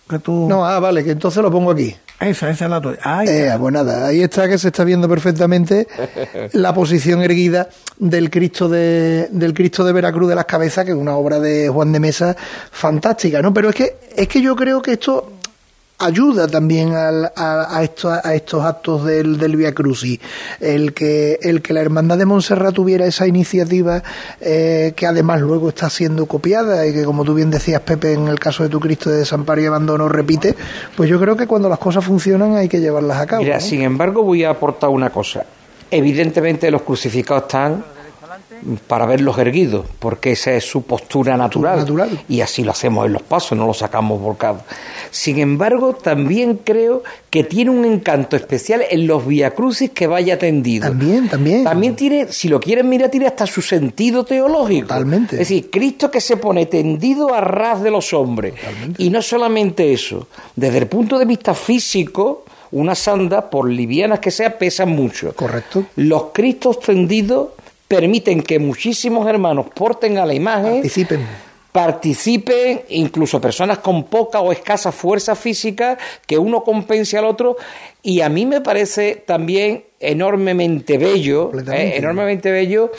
que tú... No, ah, vale, que entonces lo pongo aquí. Esa, esa es la tuya. Ahí Eh, pues nada, ahí está que se está viendo perfectamente la posición erguida del Cristo de, del Cristo de Veracruz de las Cabezas, que es una obra de Juan de Mesa fantástica, ¿no? Pero es que, es que yo creo que esto ayuda también al- a, a estos, a estos actos del, del Via Crucis. El que, el que la Hermandad de Montserrat tuviera esa iniciativa eh, que además luego está siendo copiada y que como tú bien decías Pepe en el caso de tu Cristo de desamparo y abandono repite, pues yo creo que cuando las cosas funcionan hay que llevarlas a cabo. Mira, ¿no? sin embargo, voy a aportar una cosa. Evidentemente los crucificados están para verlos erguidos, porque esa es su postura natural, natural. y así lo hacemos en los pasos, no lo sacamos volcados. Sin embargo, también creo que tiene un encanto especial en los viacrucis que vaya tendido. También, también. También tiene, si lo quieren mirar, tiene hasta su sentido teológico. Totalmente. Es decir, Cristo que se pone tendido a ras de los hombres. Y no solamente eso, desde el punto de vista físico, una sanda, por livianas que sea, pesan mucho. Correcto. Los Cristos tendidos permiten que muchísimos hermanos porten a la imagen Participen. participen, incluso personas con poca o escasa fuerza física, que uno compense al otro. Y a mí me parece también enormemente bello, eh, enormemente bello,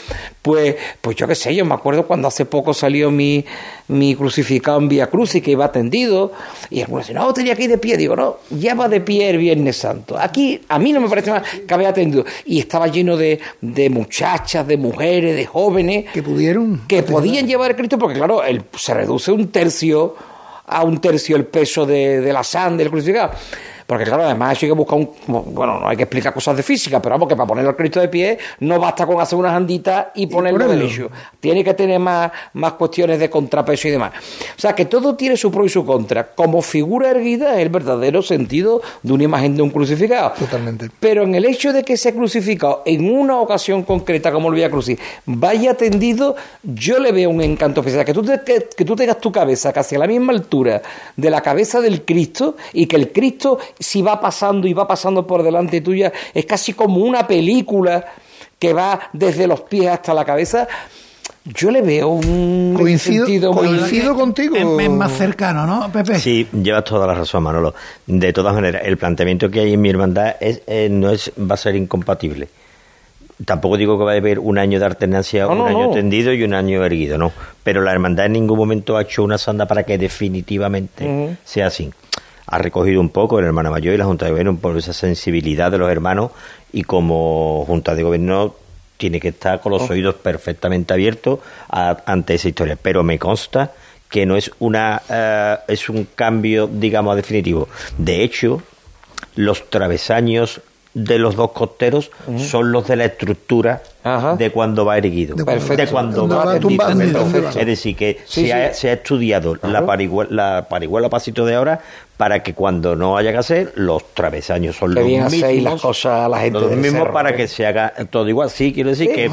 pues, pues yo qué sé, yo me acuerdo cuando hace poco salió mi, mi crucificado en Vía Cruz y que iba tendido, y algunos dicen, no, tenía que ir de pie, digo, no, ya va de pie el Viernes Santo. Aquí a mí no me parece más que había tendido, y estaba lleno de, de muchachas, de mujeres, de jóvenes, Que pudieron. que podían llevar el Cristo, porque claro, el, se reduce un tercio a un tercio el peso de, de la sangre del crucificado. Porque claro, además eso hay que buscar un... Bueno, no hay que explicar cosas de física, pero vamos, que para poner el Cristo de pie no basta con hacer unas anditas y ponerlo ponerlo. derecho. Tiene que tener más, más cuestiones de contrapeso y demás. O sea, que todo tiene su pro y su contra. Como figura erguida es el verdadero sentido de una imagen de un crucificado. Totalmente. Pero en el hecho de que ese crucificado, en una ocasión concreta como el Vía Crucis, vaya tendido, yo le veo un encanto especial. Que tú, te- que, que tú tengas tu cabeza casi a la misma altura de la cabeza del Cristo y que el Cristo, si va pasando y va pasando por delante tuya, es casi como una película que va desde los pies hasta la cabeza. Yo le veo un Coincido, sentido muy- coincido contigo. Es, es más cercano, ¿no, Pepe? Sí, llevas toda la razón, Manolo. De todas maneras, el planteamiento que hay en mi hermandad es, eh, no es, va a ser incompatible. Tampoco digo que va a haber un año de alternancia, No, un no, año no. tendido y un año erguido, no. Pero la hermandad en ningún momento ha hecho una sanda para que definitivamente sea así. Ha recogido un poco el hermano mayor y la Junta de Gobierno por esa sensibilidad de los hermanos y como Junta de Gobierno tiene que estar con los oh. oídos perfectamente abiertos ante esa historia. Pero me consta que no es una eh, es un cambio, digamos, definitivo. De hecho, los travesaños de los dos costeros son los de la estructura de cuando va erguido, de, cuando va, Es decir, que se, Ha, estudiado la parihuela, la pasito de ahora para que cuando no haya que hacer, los travesaños son los mismos. las cosas a la gente los mismos para que se haga todo igual. Sí, quiero decir que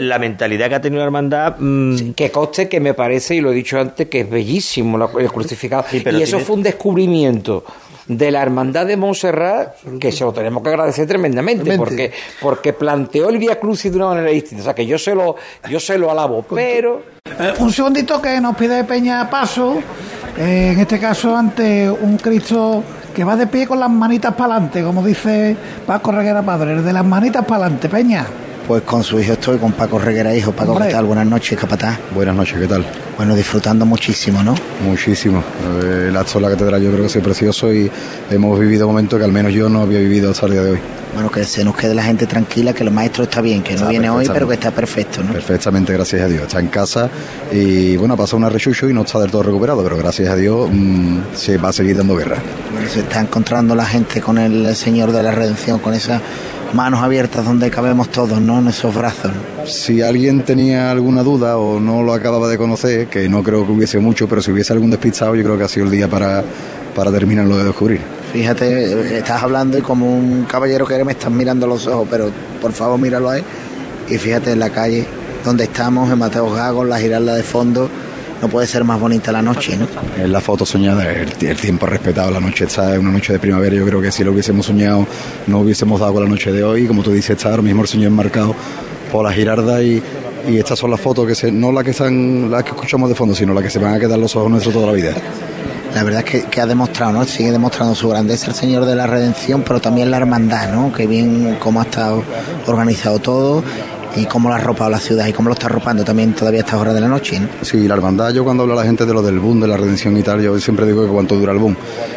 la mentalidad que ha tenido la hermandad... Mm, que coste que me parece, y lo he dicho antes, que es bellísimo el crucificado. y eso fue un descubrimiento de la Hermandad de Montserrat, que se lo tenemos que agradecer tremendamente, porque, porque planteó el Vía Crucis de una manera distinta. O sea, que yo se lo, yo se lo alabo, pero... Eh, un segundito que nos pide Peña paso, eh, en este caso ante un Cristo que va de pie con las manitas para adelante, como dice Paco Reguera Padre, el de las manitas para adelante, Peña. Pues con su hijo estoy, con Paco Reguera Hijo. Paco, ¿qué tal? Buenas noches, capataz. Buenas noches, ¿qué tal? Bueno, disfrutando muchísimo, ¿no? Muchísimo. El acto de la catedral yo creo que es precioso y hemos vivido momentos que al menos yo no había vivido hasta el día de hoy. Bueno, que se nos quede la gente tranquila, que el maestro está bien, que no viene hoy, pero que está perfecto, ¿no? Perfectamente, gracias a Dios. Está en casa y, bueno, ha pasado una rechucho y no está del todo recuperado, pero gracias a Dios mm, se va a seguir dando guerra. Bueno, se está encontrando la gente con el Señor de la Redención, con esa manos abiertas donde cabemos todos, ¿no? En esos brazos. Si alguien tenía alguna duda o no lo acababa de conocer, que no creo que hubiese mucho, pero si hubiese algún despistado, yo creo que ha sido el día para, para terminarlo de descubrir. Fíjate, estás hablando y como un caballero que eres me estás mirando los ojos, pero por favor míralo ahí. Y fíjate en la calle donde estamos, en Mateo Gago, la giralda de fondo, no puede ser más bonita la noche, ¿no? Es la foto soñada, el, tiempo respetado, la noche está, es una noche de primavera, yo creo que si lo hubiésemos soñado no hubiésemos dado la noche de hoy, como tú dices, está ahora mismo el sueño enmarcado por la girarda y, estas son las fotos que se, no las que están, las que escuchamos de fondo, sino las que se van a quedar los ojos nuestros toda la vida. La verdad es que, ha demostrado, ¿no? Sigue demostrando su grandeza el Señor de la Redención, pero también la hermandad, ¿no? Que bien cómo ha estado organizado todo y cómo lo ha arropado la ciudad y cómo lo está arropando también todavía a estas horas de la noche. ¿no? Sí, la hermandad, yo cuando hablo a la gente de lo del boom, de la redención y tal, yo siempre digo que cuánto dura el boom.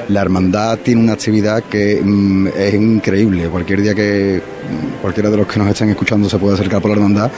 La hermandad tiene una actividad que mm, es increíble. Cualquier día que mm, cualquiera de los que nos estén escuchando se puede acercar por la hermandad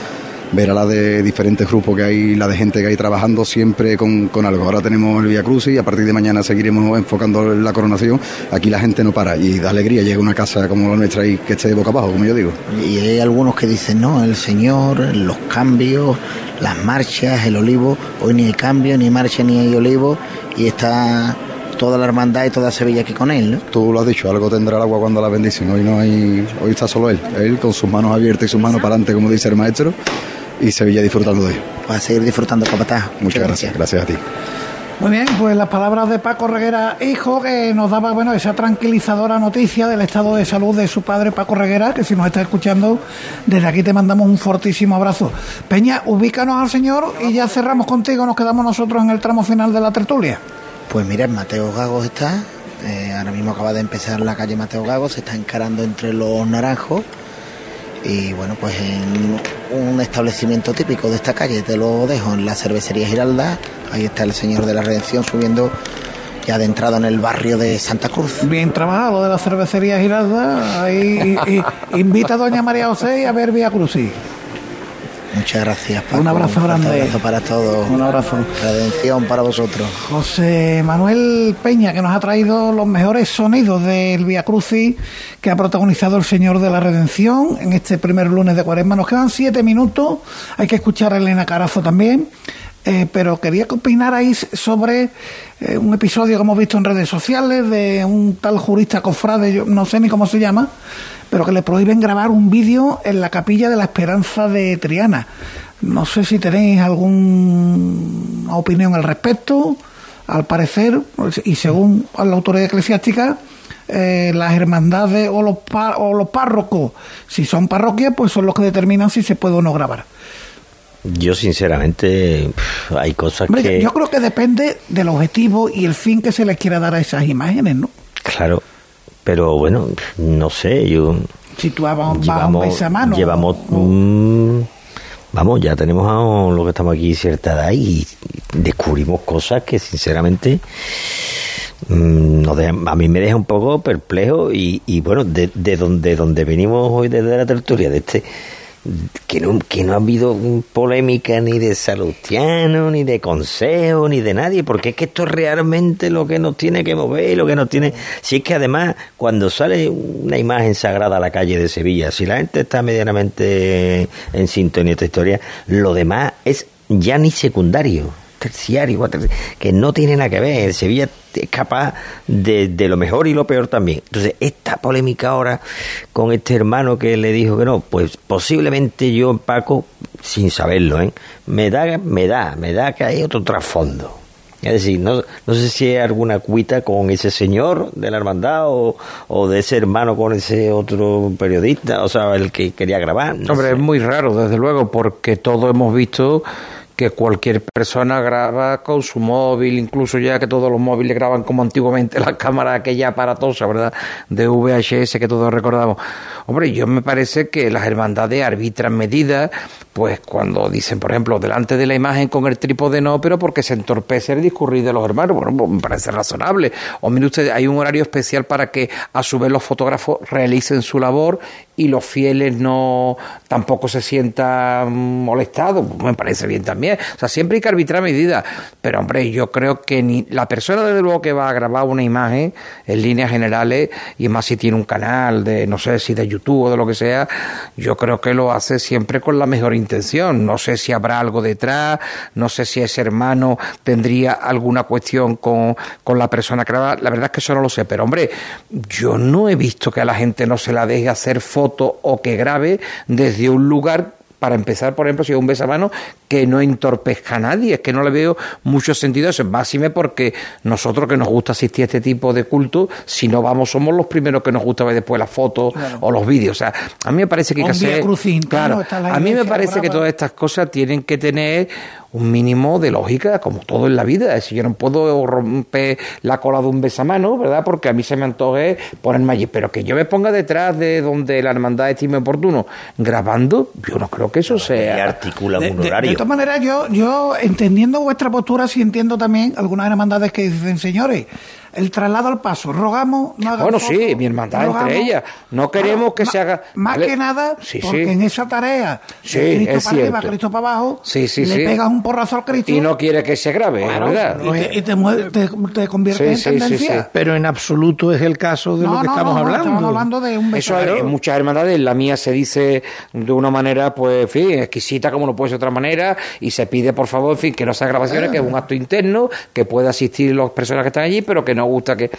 ver a la de diferentes grupos que hay, la de gente que hay trabajando siempre con, algo. Ahora tenemos el Via Cruz y a partir de mañana seguiremos enfocando la coronación. Aquí la gente no para y da alegría, llega una casa como la nuestra y que esté boca abajo, como yo digo. Y hay algunos que dicen, no, el Señor, los cambios, las marchas, el olivo, hoy ni hay cambio, ni marcha, ni hay olivo y está toda la hermandad y toda Sevilla aquí con él, ¿no? Tú lo has dicho, algo tendrá el agua cuando la bendicen. Hoy no hay, hoy está solo él, él con sus manos abiertas y sus manos para adelante, como dice el maestro, y Sevilla disfrutando de él. Va a seguir disfrutando, capataz. Muchas, gracias. gracias. a ti. Muy bien, pues las palabras de Paco Reguera, hijo, que nos daba bueno esa tranquilizadora noticia del estado de salud de su padre Paco Reguera, que si nos está escuchando, desde aquí te mandamos un fortísimo abrazo. Peña, ubícanos al señor y ya cerramos contigo, nos quedamos nosotros en el tramo final de la tertulia. Pues mira, Mateo Gagos está, eh, ahora mismo acaba de empezar la calle Mateo Gagos, se está encarando entre los naranjos y bueno, pues en un establecimiento típico de esta calle, te lo dejo, en la cervecería Giralda, ahí está el Señor de la Redención subiendo ya adentrado en el barrio de Santa Cruz. Bien trabajado de la cervecería Giralda, ahí invita a doña María José a ver Vía Crucis. Muchas gracias, Paco. Un abrazo grande. Un abrazo para todos. Un abrazo. Redención para vosotros. José Manuel Peña, que nos ha traído los mejores sonidos del Via Crucis que ha protagonizado el Señor de la Redención en este primer lunes de Cuaresma. Nos quedan siete minutos. Hay que escuchar a Elena Carazo también. Eh, pero quería que opinarais sobre eh, un episodio que hemos visto en redes sociales de un tal jurista cofrade, yo no sé ni cómo se llama, pero que le prohíben grabar un vídeo en la capilla de la Esperanza de Triana. No sé si tenéis alguna opinión al respecto. Al parecer, y según la autoridad eclesiástica, eh, las hermandades o los, o los párrocos, si son parroquias, pues son los que determinan si se puede o no grabar. Yo sinceramente hay cosas que... Yo creo que depende del objetivo y el fin que se les quiera dar a esas imágenes, ¿no? Claro, pero bueno, no sé, yo... Si tú llevamos, a mano. Llevamos... Vamos, ya tenemos a lo que estamos aquí cierta edad y descubrimos cosas que sinceramente mm, a mí me deja un poco perplejo y, y bueno, de, de, donde, donde venimos hoy desde la tertulia, de este que no, que no ha habido polémica ni de Salustiano, ni de Consejo, ni de nadie, porque es que esto es realmente lo que nos tiene que mover, lo que nos tiene... Si es que además, cuando sale una imagen sagrada a la calle de Sevilla, si la gente está medianamente en sintonía de esta historia, lo demás es ya ni secundario terciario, que no tiene nada que ver. Sevilla es capaz de, lo mejor y lo peor también. Entonces, esta polémica ahora con este hermano que le dijo que no, pues posiblemente yo, Paco, sin saberlo, ¿eh? me da, me da, me da que hay otro trasfondo. Es decir, no, no sé si hay alguna cuita con ese señor de la hermandad o, o de ese hermano con ese otro periodista, o sea, el que quería grabar. Hombre, es muy raro, desde luego, porque todos hemos visto que cualquier persona graba con su móvil, incluso ya que todos los móviles graban como antiguamente las cámaras aquella aparatosa, ¿verdad? De VHS que todos recordamos. Hombre, yo me parece que las hermandades arbitran medidas, pues cuando dicen, por ejemplo, delante de la imagen con el trípode no, pero porque se entorpece el discurrir de los hermanos, bueno, pues me parece razonable. O mire usted, hay un horario especial para que a su vez los fotógrafos realicen su labor y los fieles no tampoco se sientan molestados, pues me parece bien también o sea, siempre hay que arbitrar medidas. Pero, hombre, yo creo que ni la persona, desde luego, que va a grabar una imagen en líneas generales, y más si tiene un canal de, no sé, si de YouTube o de lo que sea, yo creo que lo hace siempre con la mejor intención. No sé si habrá algo detrás, no sé si ese hermano tendría alguna cuestión con, con la persona que graba. La verdad es que eso no lo sé. Pero, hombre, yo no he visto que a la gente no se la deje hacer foto o que grabe desde un lugar para empezar, por ejemplo, si es un besamano, que no entorpezca a nadie. Es que no le veo mucho sentido eso. Básime porque nosotros que nos gusta asistir a este tipo de culto, si no vamos, somos los primeros que nos gusta ver después las fotos o los vídeos. O sea, a mí me parece que que hacer. Claro, a mí me parece que todas estas cosas tienen que tener un mínimo de lógica, como todo en la vida. Es decir, yo no puedo romper la cola de un besamano, ¿verdad? Porque a mí se me antoje ponerme allí. Pero que yo me ponga detrás de donde la hermandad estime oportuno grabando, yo no creo que eso sea. articula un horario. De, todas maneras, yo, yo entendiendo vuestra postura, sí entiendo también algunas hermandades que dicen, señores, el traslado al paso. Rogamos no Bueno, sí, mi hermandad entre ellas. No queremos que se haga. Más que nada, porque en esa tarea, sí, Cristo es para cierto. arriba, Cristo para abajo, sí, le pegas un porrazo al Cristo. Y no quiere que se grabe, ¿verdad? Y te, te, convierte en tendencia. Pero en absoluto es el caso de lo que estamos hablando. Estamos hablando de un Eso en muchas hermandades, la mía se dice de una manera, pues, en fin, exquisita como no puede ser de otra manera, y se pide, por favor, en fin, que no sea grabaciones, que es un acto interno, que pueda asistir las personas que están allí, pero que no gusta que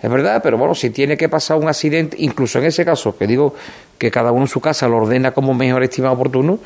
es verdad, pero bueno, si tiene que pasar un accidente, incluso en ese caso, que digo que cada uno en su casa lo ordena como mejor estima oportuno,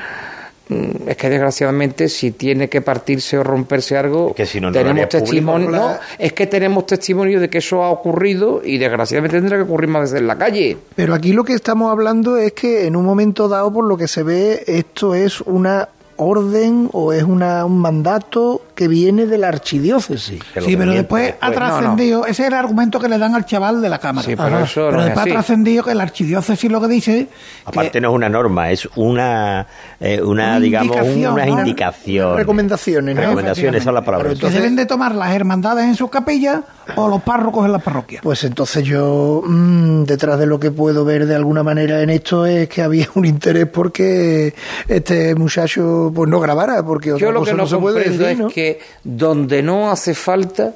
mm, es que desgraciadamente si tiene que partirse o romperse algo, que si no, tenemos testimonio, no, es que tenemos testimonio de que eso ha ocurrido y desgraciadamente tendrá que ocurrir más veces en la calle. Pero aquí lo que estamos hablando es que en un momento dado, por lo que se ve, esto es una orden o es una, un mandato que viene de la archidiócesis. Sí, pero después ha trascendido, ese es el argumento que le dan al chaval de la Cámara. pero, después ha trascendido que la archidiócesis lo que dice... Aparte no es una norma, es una, eh, una, digamos, una indicación. Recomendaciones, ¿no? Recomendaciones, esa la palabra. que deben de tomar las hermandades en sus capillas o los párrocos en las parroquias. Pues entonces yo, mmm, detrás de lo que puedo ver de alguna manera en esto es que había un interés porque este muchacho pues no grabara, porque Yo lo que no, se puede decir, es que donde no hace falta,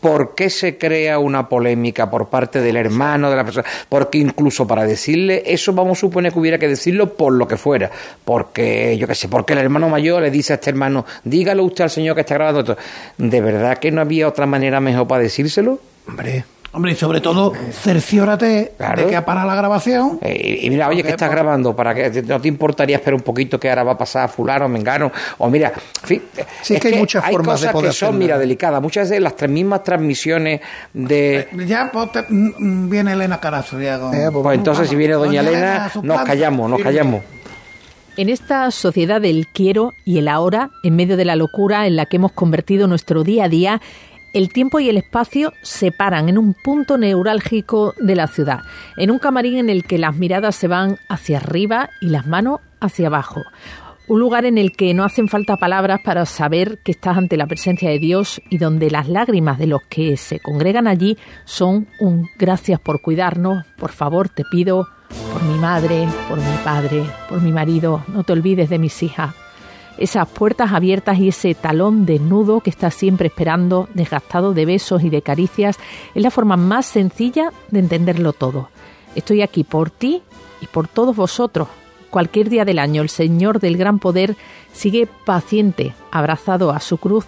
¿por qué se crea una polémica por parte del hermano de la persona? Porque incluso para decirle, eso vamos a suponer que hubiera que decirlo por lo que fuera, porque yo qué sé, porque el hermano mayor le dice a este hermano, dígalo usted al señor que está grabando esto. ¿De verdad que no había otra manera mejor para decírselo? Hombre, Hombre, y sobre todo, cerciórate de que para la grabación. Eh, y mira, oye, que estás grabando, para que no te importaría esperar un poquito que ahora va a pasar a fulano, mengano, o mira, en fin, sí, es, que, hay muchas formas cosas de poder que son, mira, delicadas. Muchas veces las mismas transmisiones de... Eh, ya pues, mm, mm, viene Elena Carazo. Ya eh, pues, pues, entonces, si viene Doña, Elena, nos callamos, nos callamos. En esta sociedad del quiero y el ahora, en medio de la locura en la que hemos convertido nuestro día a día, el tiempo y el espacio se paran en un punto neurálgico de la ciudad, en un camarín en el que las miradas se van hacia arriba y las manos hacia abajo. Un lugar en el que no hacen falta palabras para saber que estás ante la presencia de Dios y donde las lágrimas de los que se congregan allí son un gracias por cuidarnos, por favor te pido, por mi madre, por mi padre, por mi marido, no te olvides de mis hijas. Esas puertas abiertas y ese talón desnudo que está siempre esperando, desgastado de besos y de caricias, es la forma más sencilla de entenderlo todo. Estoy aquí por ti y por todos vosotros, Cualquier día del año el Señor del Gran Poder sigue paciente, abrazado a su cruz,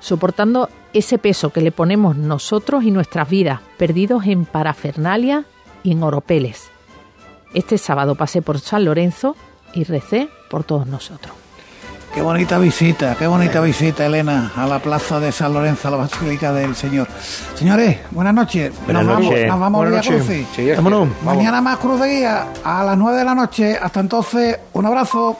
soportando ese peso que le ponemos nosotros y nuestras vidas, perdidos en parafernalia y en oropeles. Este sábado pasé por San Lorenzo y recé por todos nosotros. Qué bonita visita, qué bonita visita, Elena, a la plaza de San Lorenzo, a la Basílica del Señor. Señores, buenas noches. Buenas nos noches. vamos, nos vamos Buenas a Villa. Crucis. Sí, Vámonos. Mañana más Cruz de Guía a las 9 de la noche. Hasta entonces, un abrazo.